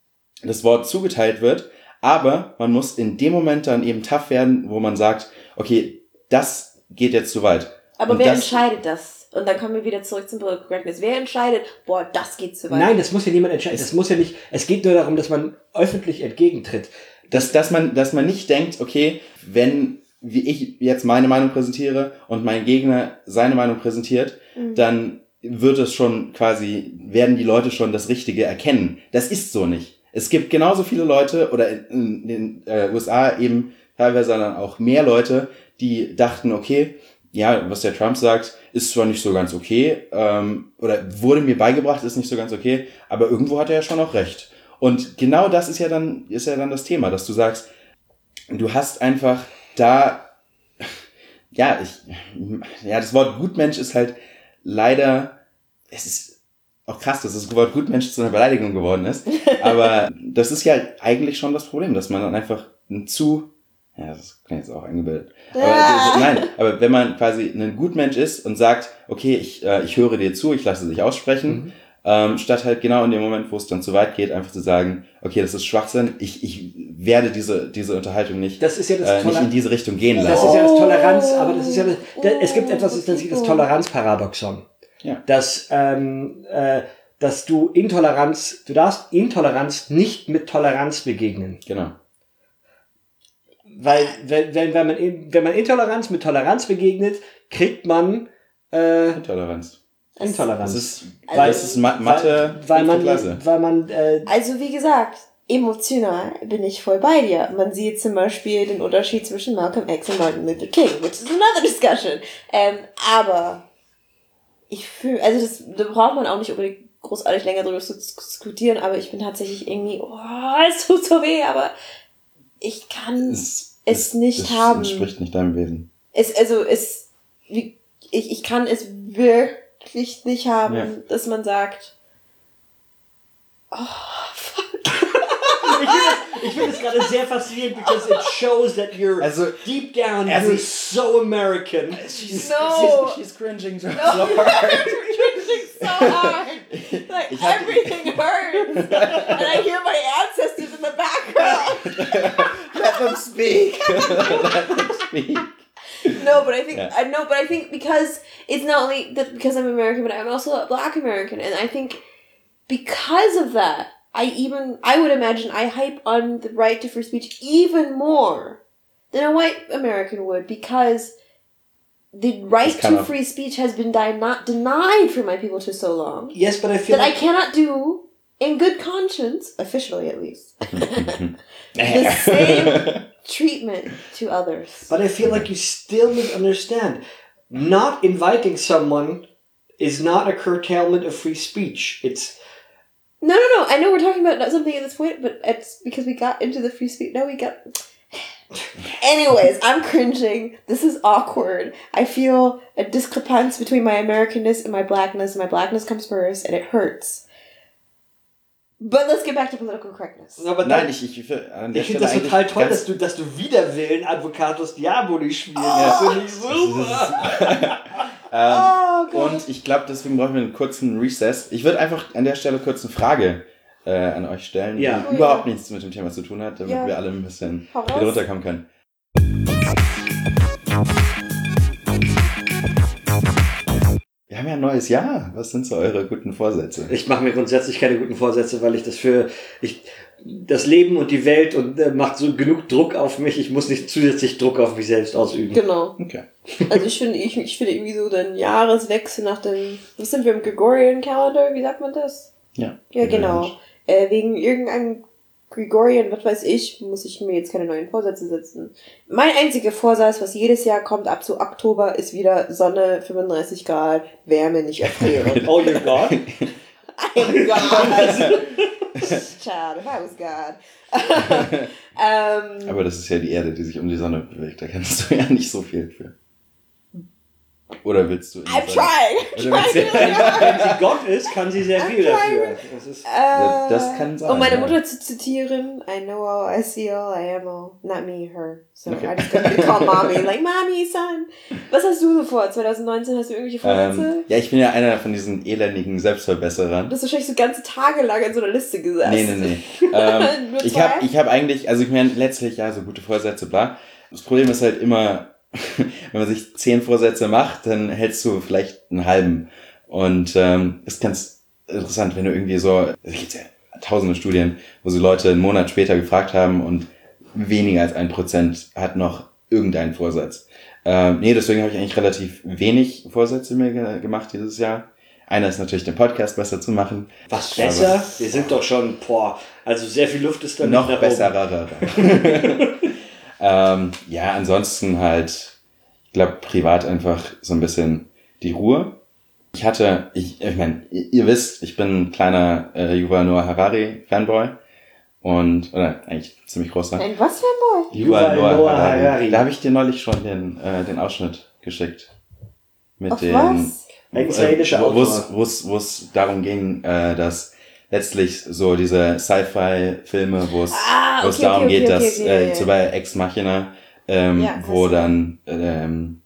das Wort zugeteilt wird, aber man muss in dem Moment dann eben tough werden, wo man sagt, okay, das geht jetzt zu weit. Aber Und wer das- entscheidet das? Und dann kommen wir wieder zurück zum Political Correctness. Wer entscheidet, boah, das geht zu weit? Nein, das muss ja niemand entscheiden. Das muss ja nicht, es geht nur darum, dass man öffentlich entgegentritt. dass, dass, man, dass man nicht denkt, okay, wenn wie ich jetzt meine Meinung präsentiere und mein Gegner seine Meinung präsentiert, dann wird es schon quasi, werden die Leute schon das Richtige erkennen. Das ist so nicht. Es gibt genauso viele Leute oder in, in den äh, USA eben teilweise dann auch mehr Leute, die dachten, okay, ja, was der Trump sagt, ist zwar nicht so ganz okay, ähm, oder wurde mir beigebracht, ist nicht so ganz okay, aber irgendwo hat er ja schon auch recht. Und genau das ist ja dann, ist ja dann das Thema, dass du sagst, du hast einfach da, ja, ich, ja, das Wort Gutmensch ist halt leider, es ist auch krass, dass das Wort Gutmensch zu einer Beleidigung geworden ist, aber das ist ja eigentlich schon das Problem, dass man dann einfach ein zu, ja, das klingt jetzt auch eingebildet, aber, Ah. nein, aber wenn man quasi ein Gutmensch ist und sagt, okay, ich, äh, ich höre dir zu, ich lasse dich aussprechen, ähm, statt halt genau in dem Moment, wo es dann zu weit geht, einfach zu sagen, okay, das ist Schwachsinn, ich, ich werde diese, diese Unterhaltung nicht, Das ist ja das äh, nicht in diese Richtung gehen Das lassen. ist ja das Oh. Toleranz, aber das ist ja das, da, es gibt etwas, das nennt sich das Toleranzparadoxon. Ja. Dass, ähm, äh, dass du Intoleranz, du darfst Intoleranz nicht mit Toleranz begegnen. Genau. Weil, wenn, wenn, wenn, man, wenn man Intoleranz mit Toleranz begegnet, kriegt man äh, Intoleranz. Intoleranz. Das ist, Weil- das ist Ma Mathe, weil, weil fünfte Klasse. man, weil man, äh, Also wie gesagt, emotional bin ich voll bei dir. Man sieht zum Beispiel den Unterschied zwischen Malcolm X und Martin Luther King, which is another discussion. Ähm, aber ich fühle, also das, da braucht man auch nicht unbedingt großartig länger drüber zu diskutieren, aber ich bin tatsächlich irgendwie, oh, es tut so weh, aber ich kann Es, es nicht das haben. entspricht nicht deinem Wesen. es, also es, wie, ich, ich kann es wirklich nicht haben, Ja. dass man sagt, finde es- ich finde es gerade sehr faszinierend, because it shows that you're Also- deep down, Also- you're so American. She's, No. she's, she's cringing so No, hard. you're cringing so hard. Like hab- everything hurts, and I hear my ancestors in the background. Let them speak. Let them speak. No, but I think Yeah. I know, but I think because it's not only that because I'm American, but I'm also a Black American, and I think because of that, I even I would imagine I hype on the right to free speech even more than a white American would because the right to of- free speech has been di- not denied for my people for so long Yes, but I feel that I cannot do in good conscience, officially at least, the same treatment to others. But I feel like you still misunderstand. Not inviting someone is not a curtailment of free speech. It's No, no, no. I know we're talking about not something at this point, but it's because we got into the free speech. No, we got. Anyways, I'm cringing. This is awkward. I feel a discrepancy between my Americanness and my blackness. and My blackness comes first, and it hurts. But let's get back to political correctness. aber Nein, dann, ich, ich, will an der ich finde Stelle das total eigentlich toll, dass du, dass du Widerwillen Advocatus Diaboli spielst. Ja. Das finde ich super. Ähm, Oh, und ich glaube, deswegen brauchen wir einen kurzen Recess. Ich würde einfach an der Stelle kurz eine Frage äh, an euch stellen, Ja. die Oh, überhaupt ja. nichts mit dem Thema zu tun hat, damit Ja. wir alle ein bisschen wieder runterkommen können. Wir haben ja ein neues Jahr. Was sind so eure guten Vorsätze? Ich mache mir grundsätzlich keine guten Vorsätze, weil ich das für ich das Leben und die Welt und äh, macht so genug Druck auf mich. Ich muss nicht zusätzlich Druck auf mich selbst ausüben. Genau. Okay. Also ich finde, ich, ich finde irgendwie so den Jahreswechsel nach dem, was sind wir im Gregorian Calendar? Wie sagt man das? Ja. Ja, genau. Äh, wegen irgendeinem Gregorian, was weiß ich, muss ich mir jetzt keine neuen Vorsätze setzen. Mein einziger Vorsatz, was jedes Jahr kommt, ab zu Oktober, ist wieder Sonne, 35 Grad, Wärme, nicht erfrieren. Oh your God. I am God. Child, if I was God. ähm, Aber das ist ja die Erde, die sich um die Sonne bewegt. Da kannst du ja nicht so viel für. Oder willst du? I'm Sonne- trying. Oder willst du- Wenn sie Gott ist, kann sie sehr viel dafür. Das ist Ja, das Äh, kann sein, Um meine ja. Mutter zu zitieren, I know all, I see all, I am all. Not me, her. So Okay. I just gonna be called mommy. Like, mommy, son. Was hast du so vor? 2019 hast du irgendwelche Vorsätze? Ähm, ja, ich bin ja einer von diesen elendigen Selbstverbesserern. Du hast wahrscheinlich so ganze Tage lang in so einer Liste gesessen. Nee, nee, nee. ähm, Nur ich habe ich hab eigentlich, also ich meine, letztlich, ja, so gute Vorsätze, bla. Das Problem ist halt immer, wenn man sich zehn Vorsätze macht, dann hältst du vielleicht einen halben. Und ähm, ist ganz interessant, wenn du irgendwie so, also gibt's ja tausende Studien, wo sie Leute einen Monat später gefragt haben und weniger als ein Prozent hat noch irgendeinen Vorsatz. Ähm, nee, deswegen habe ich eigentlich relativ wenig Vorsätze mir ge gemacht dieses Jahr. Einer ist natürlich den Podcast besser zu machen. was besser. Wir sind doch schon, boah, also sehr viel Luft ist da noch nach besser. ähm, ja, ansonsten halt, ich glaube, privat einfach so ein bisschen die Ruhe. Ich hatte, ich, ich meine, ihr, ihr wisst, ich bin ein kleiner äh, Yuval Noah Harari Fanboy und oder eigentlich ziemlich großer. Ein was für ein Boy? Yuval Noah Harari. Da habe ich dir neulich schon den äh, den Ausschnitt geschickt mit Auf den was? Ein israelischer wo es Autor. wo es wo es darum ging, äh, dass letztlich so diese Sci-Fi-Filme, wo es Ah, okay, darum okay, geht, okay, dass okay, äh, ja, ja. so bei Ex Machina, ähm, Ja, wo dann ähm,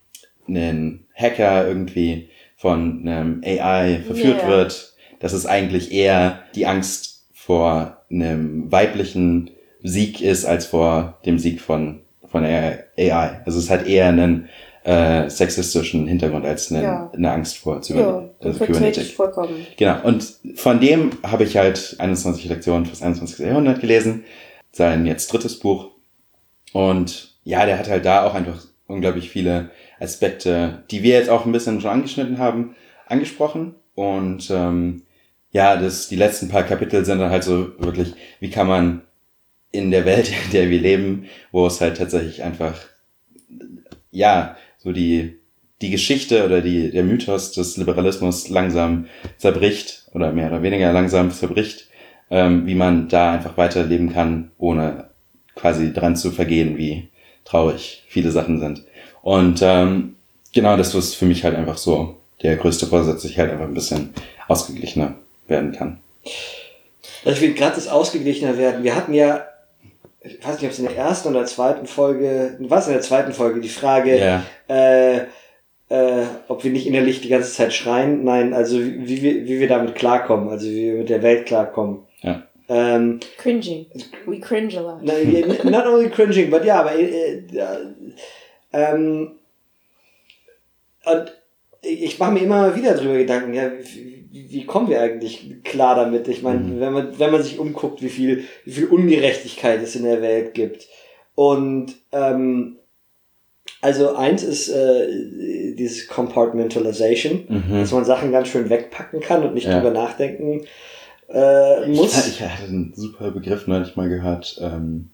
ein Hacker irgendwie von einem AI verführt ja. wird, dass es eigentlich eher die Angst vor einem weiblichen Sieg ist als vor dem Sieg von von AI. Also es hat eher einen äh, sexistischen Hintergrund als eine, Ja. eine Angst vor Zyber Ja, also Kybernetik. vollkommen. Genau, und von dem habe ich halt 21 Lektionen fürs 21. Jahrhundert gelesen, sein jetzt drittes Buch. Und ja, der hat halt da auch einfach unglaublich viele Aspekte, die wir jetzt auch ein bisschen schon angeschnitten haben, angesprochen. Und ähm, ja, das, die letzten paar Kapitel sind dann halt so wirklich, wie kann man in der Welt, in der wir leben, wo es halt tatsächlich einfach, ja, so die, die Geschichte oder die, der Mythos des Liberalismus langsam zerbricht oder mehr oder weniger langsam zerbricht, ähm, wie man da einfach weiterleben kann, ohne quasi dran zu vergehen, wie traurig viele Sachen sind. Und ähm, genau das ist für mich halt einfach so der größte Vorsatz, dass ich halt einfach ein bisschen ausgeglichener werden kann. Also ich will gerade das ausgeglichener werden. Wir hatten ja, ich weiß nicht, ob es in der ersten oder zweiten Folge, was in der zweiten Folge, die Frage, Ja, äh, äh, ob wir nicht innerlich die ganze Zeit schreien. Nein, also wie, wie, wir, wie wir damit klarkommen, also wie wir mit der Welt klarkommen. Ja. Ähm, Cringing. We cringe a lot. not only cringing, but ja, aber äh, äh, ähm, und ich mache mir immer wieder drüber Gedanken, ja, wie, wie, kommen wir eigentlich klar damit? Ich meine, Mhm. wenn man wenn man sich umguckt, wie viel wie viel Ungerechtigkeit es in der Welt gibt und ähm, also eins ist äh, dieses Compartmentalization, mhm. dass man Sachen ganz schön wegpacken kann und nicht Ja. drüber nachdenken äh, muss. Ich, ich hatte einen super Begriff neulich mal gehört ähm,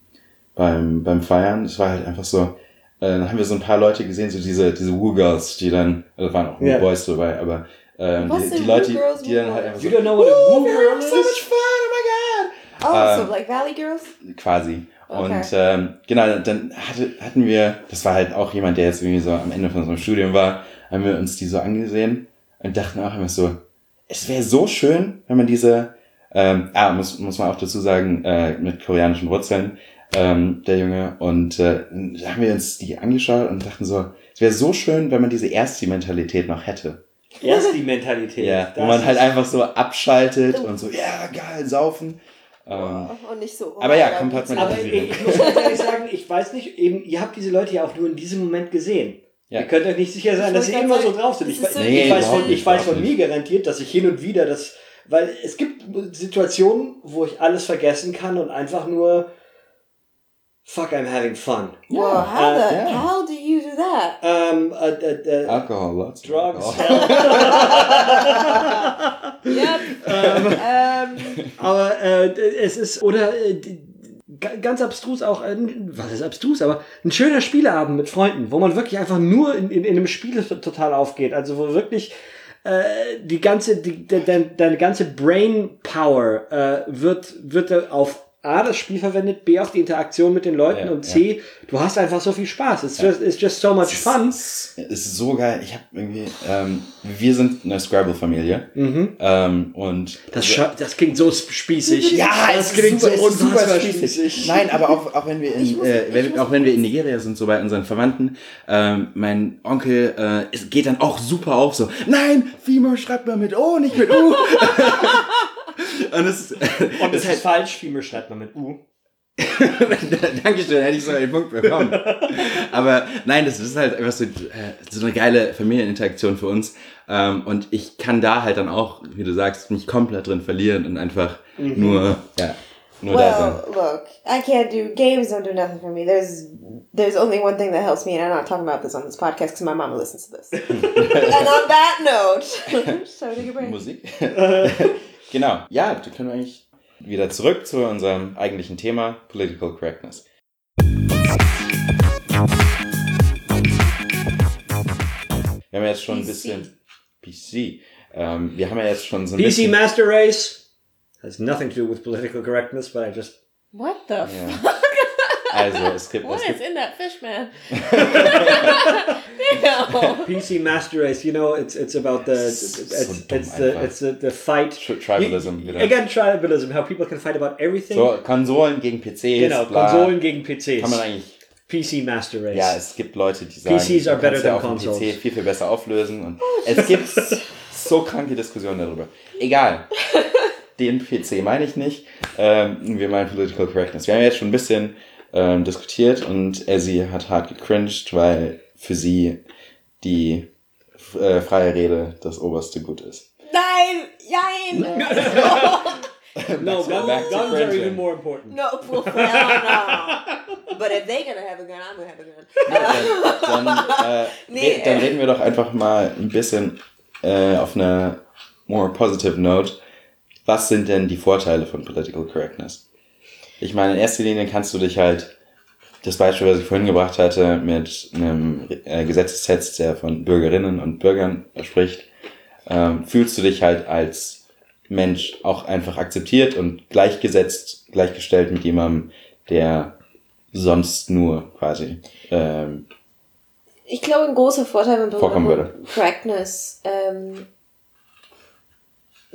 beim, beim Feiern. Es war halt einfach so, äh, dann haben wir so ein paar Leute gesehen, so diese, diese Woo-Girls, die dann, also waren auch Ja. Woo-Boys dabei, aber ähm, Was die, die Leute, Woo-Girls, die dann halt einfach You so, don't know what a "Woo, Girl haben so is?" much fun, oh my Oh, Ähm, so like Valley Girls? god! Quasi. Okay. Und ähm, genau, dann hatte, hatten wir, das war halt auch jemand, der jetzt irgendwie so am Ende von einem Studium war, haben wir uns die so angesehen und dachten auch immer so, es wäre so schön, wenn man diese, ähm, ah, muss, muss man auch dazu sagen, äh, mit koreanischen Wurzeln, ähm, der Junge, und äh, dann haben wir uns die angeschaut und dachten so, es wäre so schön, wenn man diese Ersti-Mentalität noch hätte. Erst die Mentalität. Ja, wo Das man halt einfach so abschaltet und so, ja, geil, saufen. Ähm, Und nicht so. oh Aber ja, mein Gott, Kompartmentalisierung. Aber ich, ich muss ganz ehrlich sagen, ich weiß nicht, eben, ihr habt diese Leute ja auch nur in diesem Moment gesehen. Ja. Ihr könnt euch nicht sicher sein, Ich dass sie immer so drauf sind. das Ich, so- ich, Nee, weiß überhaupt von, nicht, ich weiß von mir garantiert, dass ich hin und wieder das, weil es gibt Situationen, wo ich alles vergessen kann und einfach nur fuck, I'm having fun. Well, how the ja. how do do that? Ähm, äh, äh, äh, Alkohol, lots of Drugs. alcohol. Yep. ähm, Aber äh, es ist, oder äh, ganz abstrus auch, äh, was ist abstrus, aber ein schöner Spieleabend mit Freunden, wo man wirklich einfach nur in, in, in einem Spiel total aufgeht. Also wo wirklich äh, die ganze, die, de, de, deine ganze Brain Power äh, wird, wird auf A, das Spiel verwendet, B, auf die Interaktion mit den Leuten Ja, und C, du hast einfach so viel Spaß. It's, just, it's just so much fun. Es ist so geil. Ich habe irgendwie, ähm, wir sind eine Scrabble-Familie. Mhm. Ähm, und Das, das klingt so spießig. Ja, das es klingt super, so es super spießig. spießig. Nein, aber auch, auch wenn wir in, muss- äh, wenn, auch wenn wir in Nigeria sind, so bei unseren Verwandten, ähm, mein Onkel, äh, es geht dann auch super auf, so, nein, Femur schreibt man mit O, nicht mit U. Und es, Und es das ist halt falsch, Femur schreibt man mit U. Dankeschön, hätte ich sogar den Punkt bekommen. Aber nein, das ist halt einfach so, äh, so eine geile Familieninteraktion für uns. Ähm, und ich kann da halt dann auch, wie du sagst, mich komplett drin verlieren und einfach nur, ja, nur da sein. well, look, I can't do games. Don't do nothing for me. There's there's only one thing that helps me, and I'm not talking about this on this podcast because my mama listens to this. and on that note, so take a break. Musik. Genau. Ja, da können wir eigentlich wieder zurück zu unserem eigentlichen Thema, Political Correctness. Wir haben jetzt schon ein PC. bisschen PC. Ähm, wir haben ja jetzt schon so ein PC bisschen. Master Race has nothing to do with political correctness, but I just What the Ja. fuck? Also es gibt, What es is gibt in that fish, man? PC Master Race. You know, it's it's about the So it's, dumm it's the it's the, the fight. Tri- Tribalism wieder. Again, tribalism. How people can fight about everything. so Konsolen gegen PCs. genau, bla. Konsolen gegen PCs. Kann man eigentlich. PC Master Race. Ja, es gibt Leute, die sagen, PCs are better than consoles. PC viel, viel besser auflösen. Und es gibt so kranke Diskussionen darüber. Egal. Den PC meine ich nicht. Ähm, wir meinen Political Correctness. Wir haben jetzt schon ein bisschen ähm, diskutiert und Ezzy hat hart gecringed, weil für sie die äh, freie Rede das oberste Gut ist. Nein, nein. no, to- guns, back to guns are even more important. No, well, hell no. But if they gonna have a gun, I'm gonna have a gun. dann, äh, Nee, re dann reden wir doch einfach mal ein bisschen äh, auf eine more positive note. Was sind denn die Vorteile von Political Correctness? Ich meine, in erster Linie kannst du dich halt, das Beispiel, was ich vorhin gebracht hatte, mit einem äh, Gesetzestext, der von Bürgerinnen und Bürgern spricht, ähm, fühlst du dich halt als Mensch auch einfach akzeptiert und gleichgesetzt, gleichgestellt mit jemandem, der sonst nur quasi ähm, Ich glaube, ein großer Vorteil Political Correctness, ähm,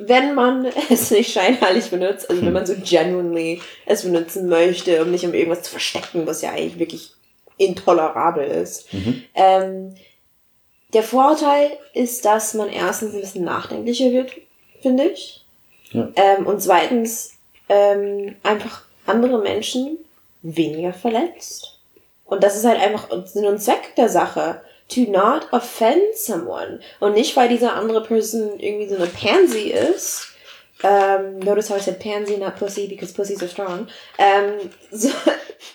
wenn man es nicht scheinheilig benutzt, also wenn man so genuinely es benutzen möchte, um nicht um irgendwas zu verstecken, was ja eigentlich wirklich intolerabel ist. Mhm. Ähm, der Vorteil ist, dass man erstens ein bisschen nachdenklicher wird, finde ich. Ja. Ähm, und zweitens ähm, einfach andere Menschen weniger verletzt. Und das ist halt einfach Sinn und Zweck der Sache. To not offend someone. Und nicht, weil diese andere Person irgendwie so eine Pansy ist. Um, notice how I said pansy, not pussy, because pussies are strong. Um, so,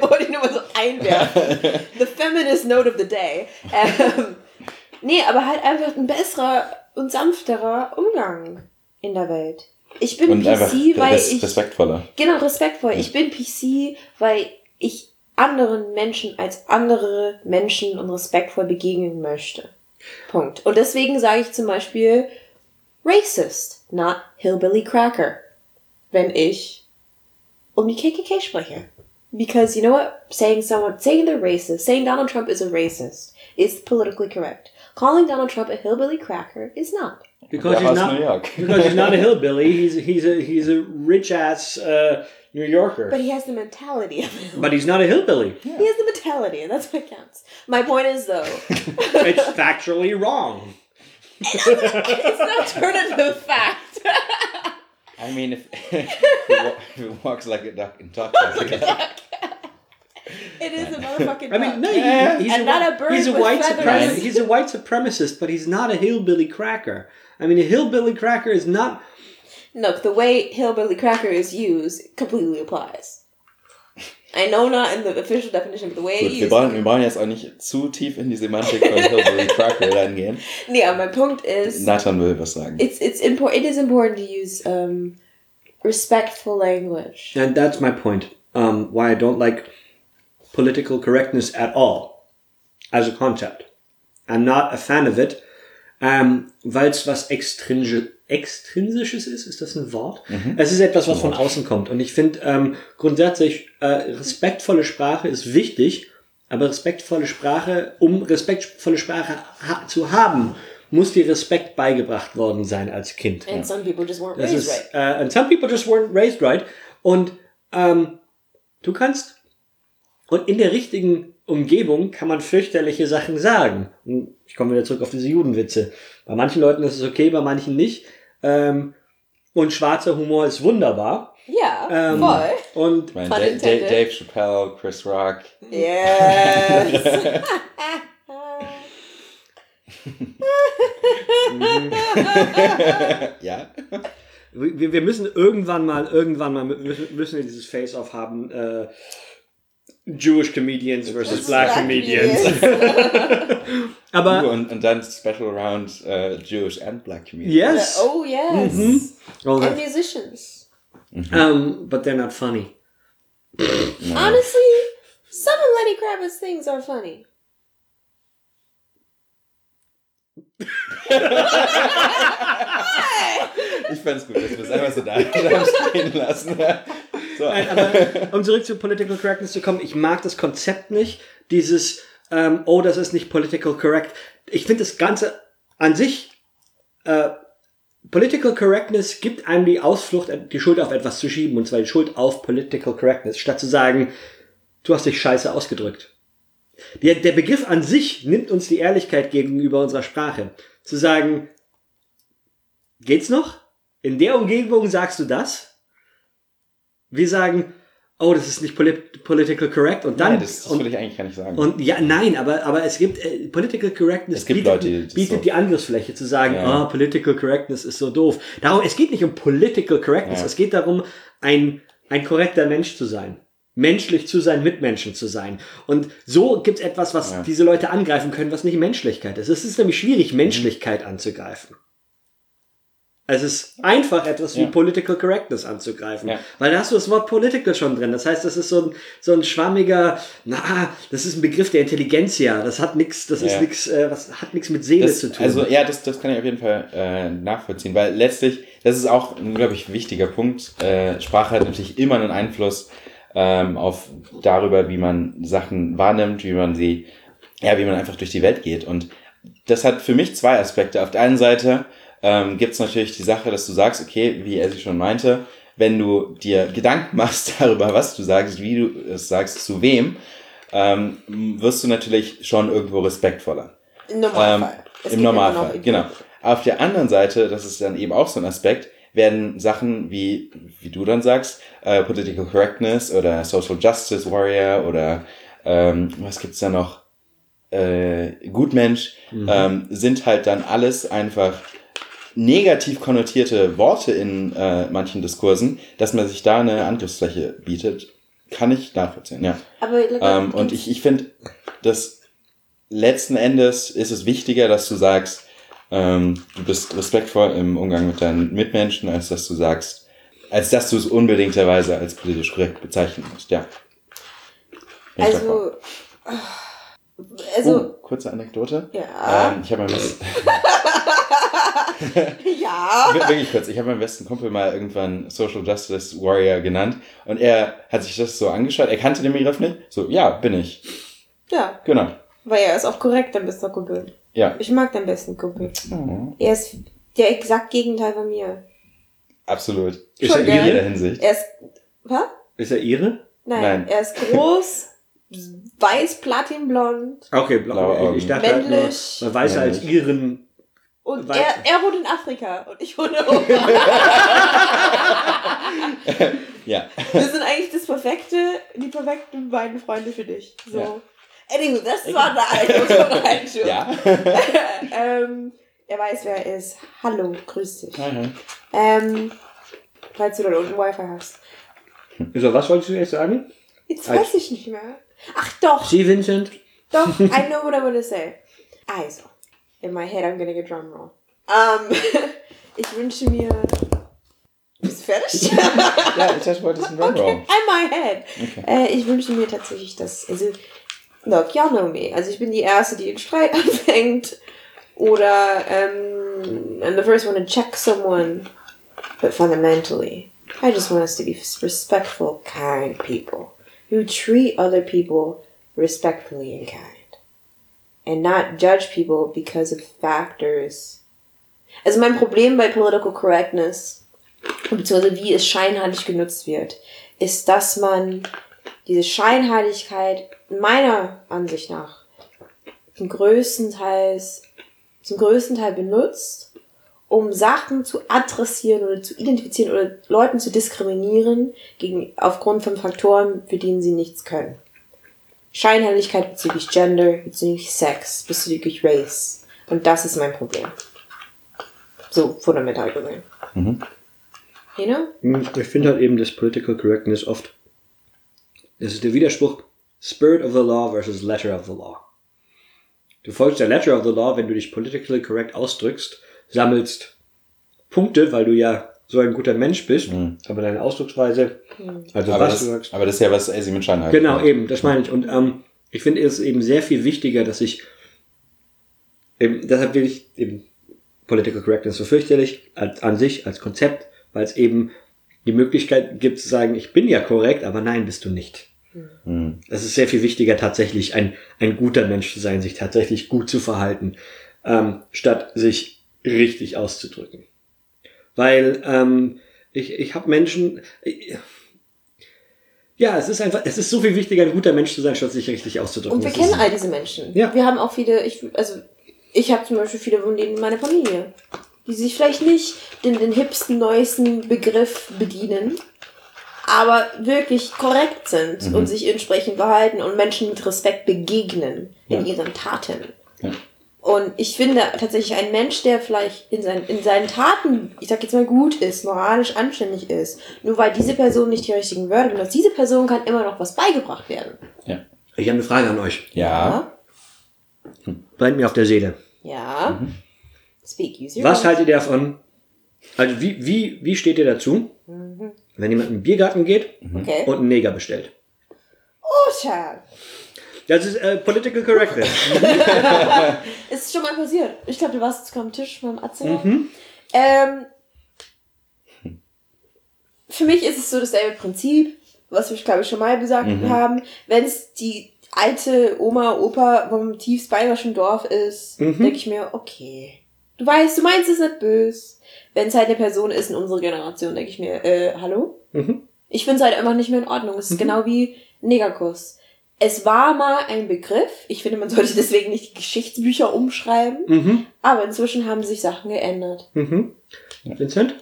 wollte ich nur mal so einwerfen. The feminist note of the day. Ähm, nee, aber halt einfach ein besserer und sanfterer Umgang in der Welt. Ich bin und PC, weil ich... respektvoller. Genau, respektvoll. Ich bin PC, weil ich anderen Menschen als andere Menschen und respektvoll begegnen möchte. Punkt. Und deswegen sage ich zum Beispiel racist, not hillbilly cracker, wenn ich um die KKK spreche. Because you know what? Saying someone, saying they're racist, saying Donald Trump is a racist is politically correct. Calling Donald Trump a hillbilly cracker is not. Because Der he's not because he's not a hillbilly. He's he's a he's a rich ass uh, New Yorker. But he has the mentality of it. But he's not a hillbilly. He has the mentality, and that's what counts. My point is, though, It's factually wrong. it's an alternative fact. I mean, if, if, he wa- if he walks like a duck and talks like a duck. It is a motherfucking I mean, no, he- Yeah. he's, And a, not a bird he's a with white supremacist. He's a white supremacist, but he's not a hillbilly cracker. I mean, a hillbilly cracker is not. Look, the way hillbilly cracker is used completely applies. I know not in the official definition, but the way Gut, it wir used. brauchen, wir brauchen jetzt auch nicht zu tief in die Semantik von Hillbilly Cracker reingehen. Nee, aber mein Punkt ist, Nathan will was sagen. it's it's important. It is important to use um, respectful language. And that's my point. Um, why I don't like political correctness at all as a concept. I'm not a fan of it, um, weil es was extrinsi extrinsisches ist. Ist das ein Wort? Es ist etwas, was von außen kommt. Und ich finde ähm, grundsätzlich äh, respektvolle Sprache ist wichtig, aber respektvolle Sprache, um respektvolle Sprache ha zu haben, muss dir Respekt beigebracht worden sein als Kind. And some people just weren't Das raised ist, right. äh, and some people just weren't raised right. Und ähm, du kannst, und in der richtigen Umgebung kann man fürchterliche Sachen sagen. Und Ich komme wieder zurück auf diese Judenwitze. Bei manchen Leuten ist es okay, bei manchen nicht. Ähm, und schwarzer Humor ist wunderbar. Ja, Ähm, voll. Und Ich meine, Dave, Dave, Chappelle, Chris Rock. Yes. ja. wir, wir müssen irgendwann mal, irgendwann mal müssen, müssen wir dieses Face-Off haben. Äh, Jewish Comedians versus Black, Comedians. Aber und, und dann Special around äh, Jewish and Black Community. yes, Oh yes. oh, And that- musicians. Mm-hmm. um, but they're not funny. Honestly, some of Lenny Kravitz's things are funny. Ich fand's gut, dass wir es einfach so da haben stehen lassen. So. Aber um zurück zu Political Correctness zu kommen, ich mag das Konzept nicht, dieses, ähm, oh, das ist nicht political correct. Ich finde das Ganze an sich, äh, Political Correctness gibt einem die Ausflucht, die Schuld auf etwas zu schieben, und zwar die Schuld auf Political Correctness, statt zu sagen, du hast dich scheiße ausgedrückt. Der, der Begriff an sich nimmt uns die Ehrlichkeit gegenüber unserer Sprache. Zu sagen, geht's noch? In der Umgebung sagst du das? Wir sagen, oh, das ist nicht polit political correct und dann Nein, das, das und, will ich eigentlich gar nicht sagen. und ja, nein, aber aber es gibt äh, political correctness Es gibt bietet, Leute, die bietet so- die Angriffsfläche zu sagen, Ja. ah, political correctness ist so doof. Darum, es geht nicht um political correctness, Ja. es geht darum, ein ein korrekter Mensch zu sein. Menschlich zu sein, Mitmenschen zu sein. Und so gibt's etwas, was Ja. diese Leute angreifen können, was nicht Menschlichkeit ist. Es ist nämlich schwierig, Menschlichkeit anzugreifen. Es ist einfach, etwas wie Ja. Political Correctness anzugreifen. Ja. Weil da hast du das Wort Political schon drin. Das heißt, das ist so ein, so ein schwammiger, na, das ist ein Begriff der Intelligenz ja. Das hat nichts, das ist Ja. nichts, äh, was hat nichts mit Seele das, zu tun. Also ja, das, das kann ich auf jeden Fall äh, nachvollziehen, weil letztlich, das ist auch ein, glaube ich, wichtiger Punkt. Äh, Sprache hat natürlich immer einen Einfluss ähm, auf darüber, wie man Sachen wahrnimmt, wie man sie, ja, wie man einfach durch die Welt geht. Und das hat für mich zwei Aspekte. Auf der einen Seite ähm, gibt es natürlich die Sache, dass du sagst, okay, wie er sie schon meinte, wenn du dir Gedanken machst darüber, was du sagst, wie du es sagst, zu wem, ähm, wirst du natürlich schon irgendwo respektvoller. Im Normalfall. Es Im Normalfall, in- genau. Auf der anderen Seite, das ist dann eben auch so ein Aspekt, werden Sachen wie, wie du dann sagst, äh, Political Correctness oder Social Justice Warrior oder ähm, was gibt's da noch? Äh, Gutmensch, ähm, sind halt dann alles einfach negativ konnotierte Worte in äh, manchen Diskursen, dass man sich da eine Angriffsfläche bietet, kann ich nachvollziehen, ja. Aber Ähm, und ich, ich finde, dass letzten Endes ist es wichtiger, dass du sagst, ähm, du bist respektvoll im Umgang mit deinen Mitmenschen, als dass du sagst, als dass du es unbedingterweise als politisch korrekt bezeichnen musst, ja. Ich d'accord. also, also, oh, kurze Anekdote. ja, Ähm, ich habe meinen besten, ja. wirklich kurz, ich habe meinen besten Kumpel mal irgendwann Social Justice Warrior genannt und er hat sich das so angeschaut, er kannte den Begriff nicht, so, ja, bin ich, Ja, genau, weil er ist auch korrekt, dein bester Kumpel. ja. Ich mag deinen besten Kumpel. Oh, Er ist der exakt Gegenteil von mir. absolut. Ist er In jeder Hinsicht. Er ist, was? ist er ihre? Nein, Nein. er ist groß, weiß, platinblond. Okay, blau. Augen. Ich dachte halt nur, man weiß als Männlich. ihren Und er, er wohnt in Afrika und ich wohne Europa. Ja. Wir sind eigentlich das perfekte, die perfekten beiden Freunde für dich. So. Ja. Anyway, das war der Einflussbereich. Ja. ähm, er weiß, wer er ist. Hallo, grüß dich. Mhm. Ähm, falls du da unten Wi-Fi hast. So, was wolltest du jetzt sagen? Jetzt weiß ich nicht mehr. Ach doch, Sie, Vincent? doch, I know what I want to say. Also, in my head I'm getting a drum roll. Um, ich wünsche mir... Bist du fertig? Ja, ich dachte, du wolltest einen Drum Okay, Roll. in my head. Äh, ich wünsche mir tatsächlich, dass, also, look, y'all know me. Also ich bin die Erste, die den Streit anfängt. Oder, ähm, I'm the first one to check someone. But fundamentally, I just want us to be respectful, kind people. Who treat other people respectfully and kind. And not judge people because of factors. Also mein Problem bei Political Correctness beziehungsweise wie es scheinheilig genutzt wird, ist, dass man diese Scheinheiligkeit meiner Ansicht nach zum größten Teil, zum größten Teil benutzt, um Sachen zu adressieren oder zu identifizieren oder Leuten zu diskriminieren gegen, aufgrund von Faktoren, für die sie nichts können. Scheinheiligkeit bezüglich Gender, bezüglich Sex, bezüglich Race. Und das ist mein Problem. So fundamental gesehen. You know? Hm, Ich finde halt eben das Political Correctness oft. Das ist der Widerspruch Spirit of the Law versus Letter of the Law. Du folgst der Letter of the Law, wenn du dich politically correct ausdrückst, sammelst Punkte, weil du ja so ein guter Mensch bist, aber deine Ausdrucksweise, also Aber was das, du sagst, aber das ist ja was Elsie mit Schein halt. Genau, eben, das meine ich. Und ähm, ich finde es eben sehr viel wichtiger, dass ich, eben, deshalb will ich eben Political Correctness so fürchterlich als, an sich, als Konzept, weil es eben die Möglichkeit gibt zu sagen, ich bin ja korrekt, aber nein, bist du nicht. Mhm. Es ist sehr viel wichtiger, tatsächlich ein, ein guter Mensch zu sein, sich tatsächlich gut zu verhalten, ähm, statt sich richtig auszudrücken. Weil ähm, ich, ich habe Menschen, ich, ja, es ist einfach, es ist so viel wichtiger, ein guter Mensch zu sein, statt sich richtig auszudrücken. Und wir Das kennen all diese Menschen. Ja. Wir haben auch viele, ich, also ich habe zum Beispiel viele von denen in meiner Familie, die sich vielleicht nicht den, den hipsten, neuesten Begriff bedienen, aber wirklich korrekt sind und sich entsprechend verhalten und Menschen mit Respekt begegnen in ihren Taten. Ja. Und ich finde tatsächlich ein Mensch, der vielleicht in, seinen in seinen Taten, ich sag jetzt mal gut ist, moralisch anständig ist, nur weil diese Person nicht die richtigen Wörter benutzt, diese Person kann immer noch was beigebracht werden. Ja. ich habe eine Frage an euch. Ja. Brennt mir auf der Seele. Ja. Speak, use your Was words. haltet ihr davon? Also wie, wie, wie steht ihr dazu, wenn jemand in den Biergarten geht Okay. und einen Neger bestellt? Oh, Chad. Das ist äh, Political Correctness. Ist schon mal passiert. Ich glaube, du warst jetzt am Tisch beim Erzähler. Mhm. Ähm, für mich ist es so dasselbe Prinzip, was wir, glaube ich, schon mal gesagt Mhm. haben. Wenn es die alte Oma, Opa vom tiefst bayerischen Dorf ist, Mhm. denke ich mir, okay. Du weißt, du meinst es nicht böse. Wenn es halt eine Person ist in unserer Generation, denke ich mir, äh, hallo? Mhm. Ich finde es halt einfach nicht mehr in Ordnung. Es ist genau wie Negerkuss. Es war mal ein Begriff. Ich finde, man sollte deswegen nicht die Geschichtsbücher umschreiben. Mhm. Aber inzwischen haben sich Sachen geändert. Mhm. Vincent?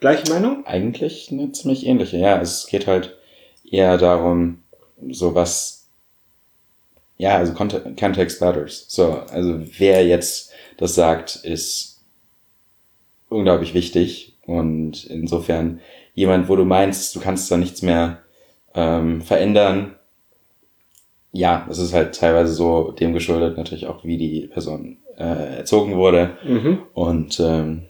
Gleiche Meinung? Eigentlich eine ziemlich ähnliche. Ja, es geht halt eher darum, so was, ja, also Conte- Context matters. So, also wer jetzt das sagt, ist unglaublich wichtig und insofern jemand, wo du meinst, du kannst da nichts mehr ähm, verändern. Ja, es ist halt teilweise so dem geschuldet, natürlich auch, wie die Person äh, erzogen wurde. Mhm. Und ähm,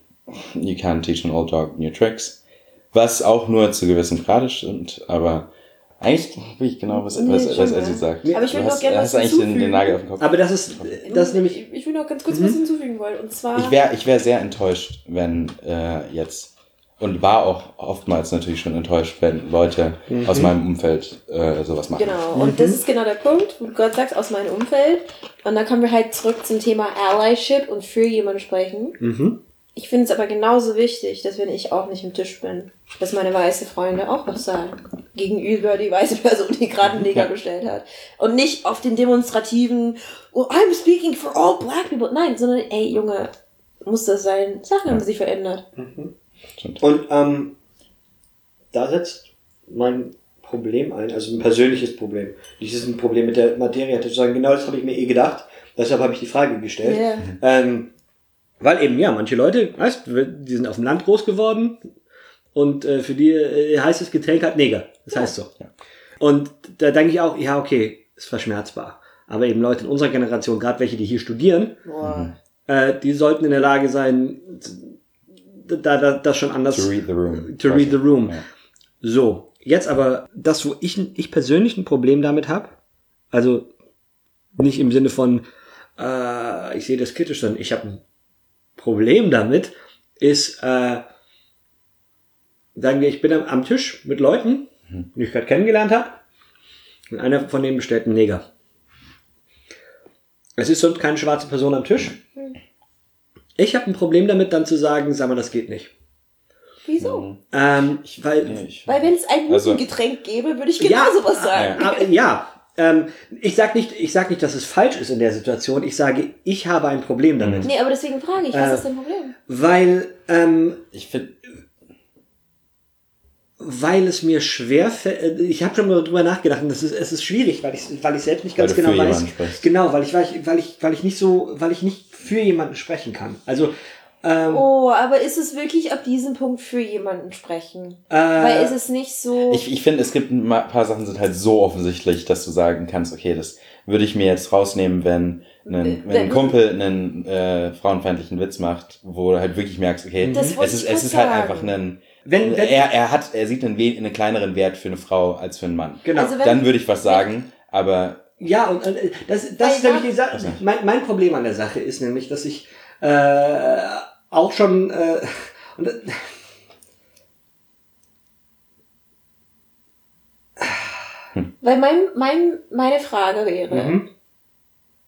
you can't teach an old dog new tricks. Was auch nur zu gewissen Grade stimmt, aber eigentlich will ich genau, was, Nee, was, schon, was ja. Elsie sagt. Aber ich will du noch hast, gerne hast was eigentlich den, den. Nagel auf den Kopf. Aber das ist, das ist nämlich, ich, ich will noch ganz kurz was hinzufügen wollen. Und zwar. ich wäre ich wär sehr enttäuscht, wenn äh, jetzt, und war auch oftmals natürlich schon enttäuscht, wenn Leute aus meinem Umfeld äh, sowas machen. Genau, und das ist genau der Punkt, wo du gerade sagst, aus meinem Umfeld. Und dann kommen wir halt zurück zum Thema Allyship und für jemanden sprechen. mhm. Ich finde es aber genauso wichtig, dass wenn ich auch nicht im Tisch bin, dass meine weiße Freunde auch was sagen. Gegenüber die weiße Person, die gerade einen Neger Ja. bestellt hat. Und nicht auf den demonstrativen, oh, I'm speaking for all black people. Nein, sondern, ey, Junge, muss das sein. Sachen haben sich verändert. Und ähm, da setzt mein Problem ein, also ein persönliches Problem. Nicht das ist ein Problem mit der Materie, hatte zu sagen, genau das habe ich mir eh gedacht. Deshalb habe ich die Frage gestellt. Ja. Ähm, weil eben, ja, manche Leute, weißt, die sind auf dem Land groß geworden und äh, für die äh, heißt das Getränk halt Neger. Das heißt so. Und da denke ich auch, ja, okay, ist verschmerzbar. Aber eben Leute in unserer Generation, gerade welche, die hier studieren, Boah. äh, die sollten in der Lage sein, da, da das schon anders To read the room. to read the room. Ja. So, jetzt aber das, wo ich, ich persönlich ein Problem damit habe, also nicht im Sinne von, äh, ich sehe das kritisch, sondern ich habe ein Problem damit, ist, äh, sagen wir, ich bin am, am Tisch mit Leuten, die ich gerade kennengelernt habe, und einer von denen bestellt einen Neger. Es ist sonst keine schwarze Person am Tisch. Ich habe ein Problem damit, dann zu sagen, sag mal, das geht nicht. Wieso? Ähm, weil, Nee, ich, Weil wenn es ein Also- Hutengetränk gäbe, würde ich genauso was sagen. Aber, ja, ähm, ich sag nicht, ich sag nicht, dass es falsch ist in der Situation. Ich sage, ich habe ein Problem damit, Nee, aber deswegen frage ich, was Äh, ist dein Problem? weil ähm, ich finde, weil es mir schwer fällt. Ich habe schon mal drüber nachgedacht und das ist, es ist schwierig, weil ich, weil ich selbst nicht ganz genau für weiß. Genau, weil ich, weil ich, weil ich, weil ich nicht so, weil ich nicht für jemanden sprechen kann. Also ähm, Oh, aber ist es wirklich ab diesem Punkt für jemanden sprechen? äh, Weil ist es nicht so. ich, ich finde, es gibt ein paar Sachen, sind halt so offensichtlich, dass du sagen kannst, okay, das würde ich mir jetzt rausnehmen, wenn, ein, wenn ein Kumpel einen äh, frauenfeindlichen Witz macht, wo du halt wirklich merkst, okay, es ist, es ist halt sagen. einfach ein, Wenn- wenn- er, er hat, er sieht einen, einen kleineren Wert für eine Frau als für einen Mann. genau. Also wenn- Dann würde ich was sagen, aber Ja, und äh, das, das ist nämlich die Sache. Also. Mein, mein Problem an der Sache ist nämlich, dass ich äh, auch schon äh, und, äh, Weil mein, mein, meine Frage wäre, Mhm.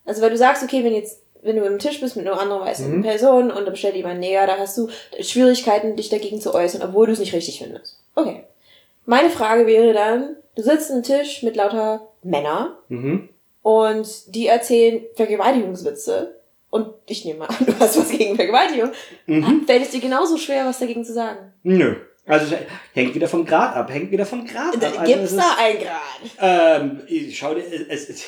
also weil du sagst, okay, wenn jetzt, wenn du am Tisch bist mit einer anderen weißen Mhm. Person und dann bestellt jemand näher, da hast du Schwierigkeiten, dich dagegen zu äußern, obwohl du es nicht richtig findest. Okay. Meine Frage wäre dann, du sitzt am Tisch mit lauter Männern mhm. und die erzählen Vergewaltigungswitze und ich nehme an, du hast was gegen Vergewaltigung, Mhm. fällt es dir genauso schwer, was dagegen zu sagen. Nö. Also hängt wieder vom Grad ab, hängt wieder vom Grad ab. Also Gibt's es ist- da ein Grad? Ähm, ich schau dir, es, es,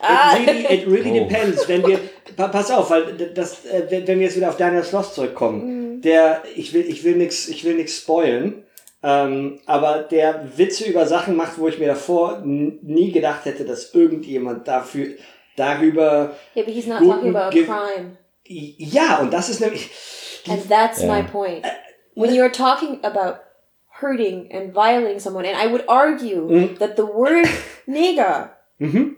Ah. it really, it really Oh. depends. Wenn wir, pa- pass auf, weil das, äh, wenn, wir jetzt wieder auf Daniel Sloss zurückkommen, Mhm. der, ich will, ich will nix, ich will nix spoilen, ähm, aber der Witze über Sachen macht, wo ich mir davor nie gedacht hätte, dass irgendjemand dafür, darüber, Yeah, but he's not Guten talking about a crime. ja, und das ist nämlich, And that's Yeah. my point. When you're talking about hurting and violating someone, and I would argue that the word nigger, Mhm.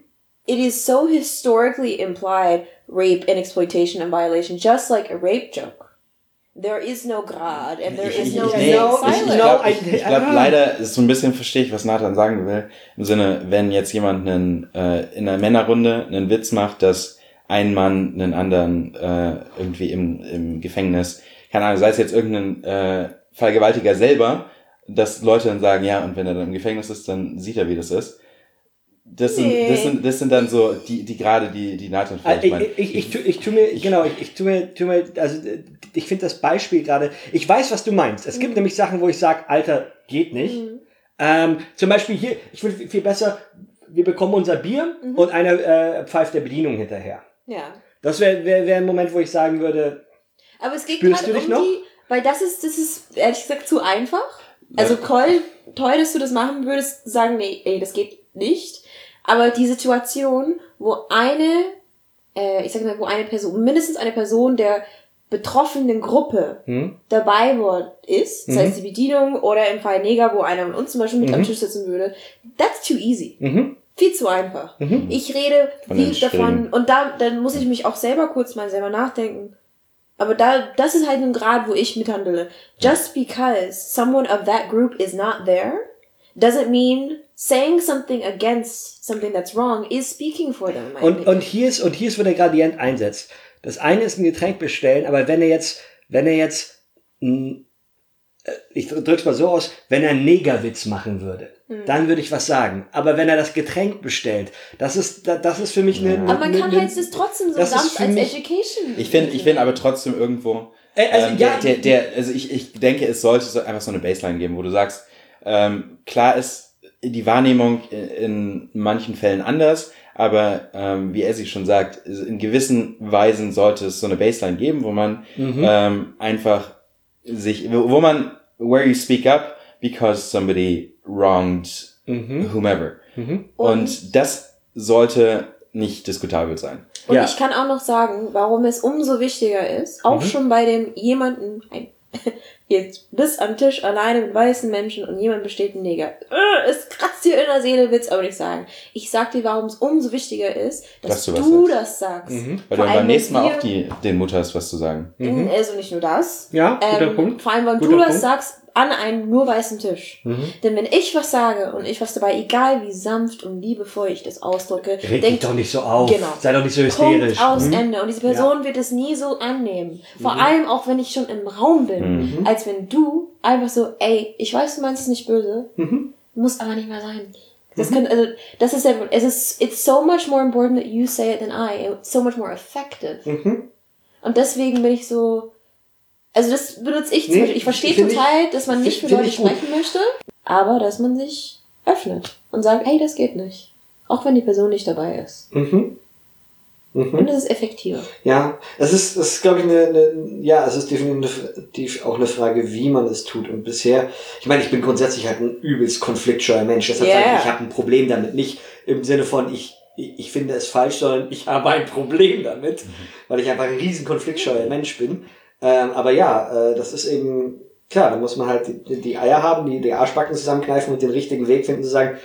It is so historically implied rape and exploitation and violation, just like a rape joke. There is no grad and there is no, nee, no silence. ich No, glaube ich, glaub, leider ist so ein bisschen verstehe ich, was Nathan sagen will. Im Sinne, wenn jetzt jemand einen, äh, in einer Männerrunde einen Witz macht, dass ein Mann einen anderen äh, irgendwie im, im Gefängnis, keine Ahnung, sei es jetzt irgendein äh, Vergewaltiger selber, dass Leute dann sagen, ja, und wenn er dann im Gefängnis ist, dann sieht er, wie das ist. Das sind, Nee. das sind, das sind dann so die, die gerade die, die Nathan Ah, vielleicht Ich, ich, ich, ich, tu, ich tu mir, genau, ich, ich tu mir, tu mir, also äh, ich finde das Beispiel gerade, ich weiß, was du meinst. Es gibt nämlich Sachen, wo ich sage, Alter, geht nicht. Ähm, zum Beispiel hier, ich finde viel besser, wir bekommen unser Bier und einer äh, pfeift der Bedienung hinterher. Ja. Das wäre wär, wär ein Moment, wo ich sagen würde, Aber es geht gerade um noch? die, weil das ist, das ist ehrlich gesagt zu einfach. Also toll, toll, dass du das machen würdest, sagen, nee, ey, das geht nicht. Aber die Situation, wo eine, äh, ich sag mal, wo eine Person, mindestens eine Person der betroffenen Gruppe hm? dabei war, ist, sei es die Bedienung oder im Fall Neger, wo einer von uns zum Beispiel mit am Tisch sitzen würde, that's too easy. Mhm. Viel zu einfach. Ich rede viel davon und da dann muss ich mich auch selber kurz mal selber nachdenken. Aber da, das ist halt ein Grad, wo ich mithandle. Just because someone of that group is not there, doesn't mean saying something against something that's wrong is speaking for them. Und, und hier ist, und hier ist, wo der Gradient einsetzt. Das eine ist ein Getränk bestellen, aber wenn er jetzt, wenn er jetzt, mh, ich drück's mal so aus, wenn er einen Negerwitz machen würde, Hm. dann würde ich was sagen. Aber wenn er das Getränk bestellt, das ist, da- das ist für mich eine, Aber man eine, kann eine, halt das trotzdem so das als mich- Education. Ich finde, ich finde aber trotzdem irgendwo, Äh, also, ähm, ja, der, der, der, also ich, ich denke, es sollte so einfach so eine Baseline geben, wo du sagst, ähm, klar ist die Wahrnehmung in, manchen Fällen anders, aber ähm, wie er sich schon sagt, in gewissen Weisen sollte es so eine Baseline geben, wo man Mhm. ähm, einfach sich, wo man, where you speak up because somebody wronged Mhm. whomever. Mhm. Und das sollte nicht diskutabel sein. Und Ja. ich kann auch noch sagen, warum es umso wichtiger ist, auch Mhm. schon bei dem jemanden, ein, jetzt bist am Tisch alleine mit weißen Menschen und jemand besteht ein Neger. Äh, Es kratzt dir in der Seele, will's aber nicht sagen. Ich sag dir, warum es umso wichtiger ist, dass, Dass du du das sagst. Mhm. Weil Vor du allem, beim nächsten Mal wenn auch die, den Mutter hast, was zu sagen. Mhm. Also nicht nur das. Ja, guter Ähm, Punkt. Vor allem, weil Guter du das Punkt. sagst an einem nur weißen Tisch. Mhm. Denn wenn ich was sage und ich was dabei, egal wie sanft und liebevoll ich das ausdrücke, Reg dich doch nicht so auf. Genau. Sei doch nicht so hysterisch. Punkt aus Mhm. Ende. Und diese Person wird es nie so annehmen. Vor allem auch, wenn ich schon im Raum bin. Mhm. Als wenn du einfach so, ey, ich weiß, du meinst es nicht böse, Mhm. muss aber nicht mehr sein. Das kann, also, das ist ja, es ist, it's so much more important that you say it than I. It's so much more effective. Mhm. Und deswegen bin ich so, also das benutze ich zum Nee, Beispiel. Ich verstehe find ich- total, dass man nicht find- für find Leute ich gut. sprechen möchte, aber dass man sich öffnet und sagt, hey, das geht nicht. Auch wenn die Person nicht dabei ist. Mhm. Mhm. Und es ist effektiver. Ja, es ist, das ist, glaube ich, eine, eine, ja, es ist definitiv auch eine Frage, wie man es tut. Und bisher, ich meine, ich bin grundsätzlich halt ein übelst konfliktscheuer Mensch. Deshalb Yeah. sage ich, ich habe ein Problem damit. Nicht im Sinne von, ich, ich ich finde es falsch, sondern ich habe ein Problem damit, weil ich einfach ein riesen konfliktscheuer Mensch bin. Ähm, aber ja, äh, das ist eben, klar, da muss man halt die, die Eier haben, die, die Arschbacken zusammenkneifen und den richtigen Weg finden, zu sagen,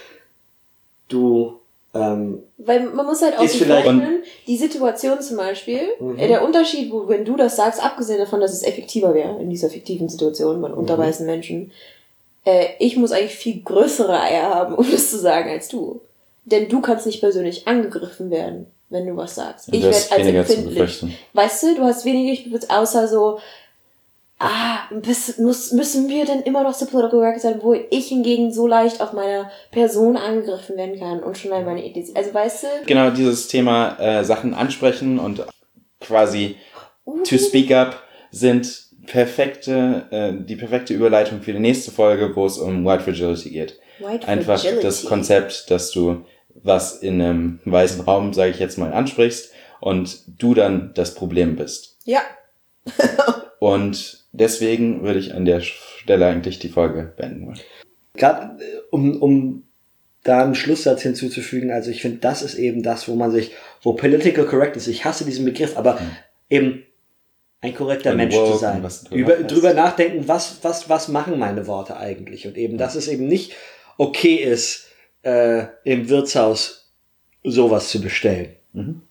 du, ähm, Weil man muss halt auch Ist sich vielleicht- vorstellen, die Situation zum Beispiel, Mhm. äh, der Unterschied, wo, wenn du das sagst, abgesehen davon, dass es effektiver wäre in dieser fiktiven Situation bei Mhm. unter weißen Menschen, äh, ich muss eigentlich viel größere Eier haben, um das zu sagen, als du. Denn du kannst nicht persönlich angegriffen werden, wenn du was sagst. Ich werde als empfindlich. Weißt du, du hast weniger, ich bin außer so, ah, bis, muss, müssen wir denn immer noch so political correct sein, wo ich hingegen so leicht auf meiner Person angegriffen werden kann und schon an meine Idee. Also weißt du, Genau dieses Thema äh, Sachen ansprechen und quasi to speak up sind perfekte, äh, die perfekte Überleitung für die nächste Folge, wo es um White Fragility geht. White Einfach Fragility. das Konzept, dass du was in einem weißen Raum, sage ich jetzt mal, ansprichst und du dann das Problem bist. Ja. Und deswegen würde ich an der Stelle eigentlich die Folge beenden wollen. gerade äh, um, um da einen Schlusssatz hinzuzufügen, also ich finde, das ist eben das, wo man sich, wo Political Correctness, ich hasse diesen Begriff, aber eben ein korrekter Und Mensch zu sein. Über, hast. drüber nachdenken, was, was, was machen meine Worte eigentlich? Und eben, dass es eben nicht okay ist, äh, im Wirtshaus sowas zu bestellen. Mhm.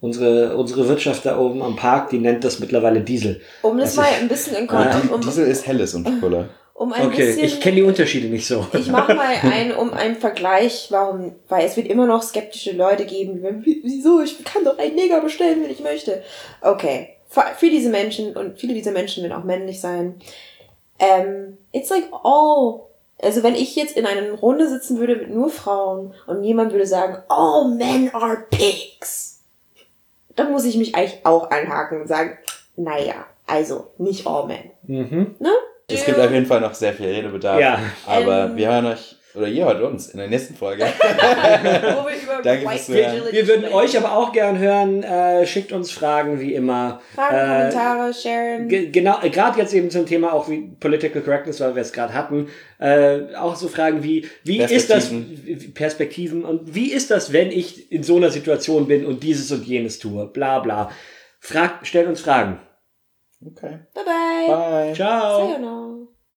Unsere, unsere Wirtschaft da oben am Park, die nennt das mittlerweile Diesel. Um das Also mal ich- ein bisschen in Kontext, um, Diesel ist helles und Cola. um ein Okay, bisschen. ich kenne die Unterschiede nicht so. Ich mache mal ein, um einen Vergleich, warum, weil es wird immer noch skeptische Leute geben, die, "Wie- wieso, ich kann doch einen Neger bestellen, wenn ich möchte. Okay, für, für diese Menschen, und viele dieser Menschen werden auch männlich sein, ähm, it's like all, also wenn ich jetzt in einer Runde sitzen würde mit nur Frauen und jemand würde sagen, all men are pigs, dann muss ich mich eigentlich auch anhaken und sagen, naja, also nicht all men. Mhm. Ne? Es gibt auf jeden Fall noch sehr viel Redebedarf. Ja. Aber Ähm. wir hören euch, oder ihr hört uns in der nächsten Folge. Wo wir über Danke White fürs Zuhören. Fragility Wir würden sprechen. euch aber auch gern hören. Äh, schickt uns Fragen wie immer. Fragen, äh, Kommentare, sharen. ge- Genau, gerade jetzt eben zum Thema auch wie Political Correctness, weil wir es gerade hatten, äh, auch so Fragen wie, wie ist das, Perspektiven. und wie ist das, wenn ich in so einer Situation bin und dieses und jenes tue, bla bla. Fragt, stellt uns Fragen. Okay. Bye bye. Bye. Ciao. Sayonara.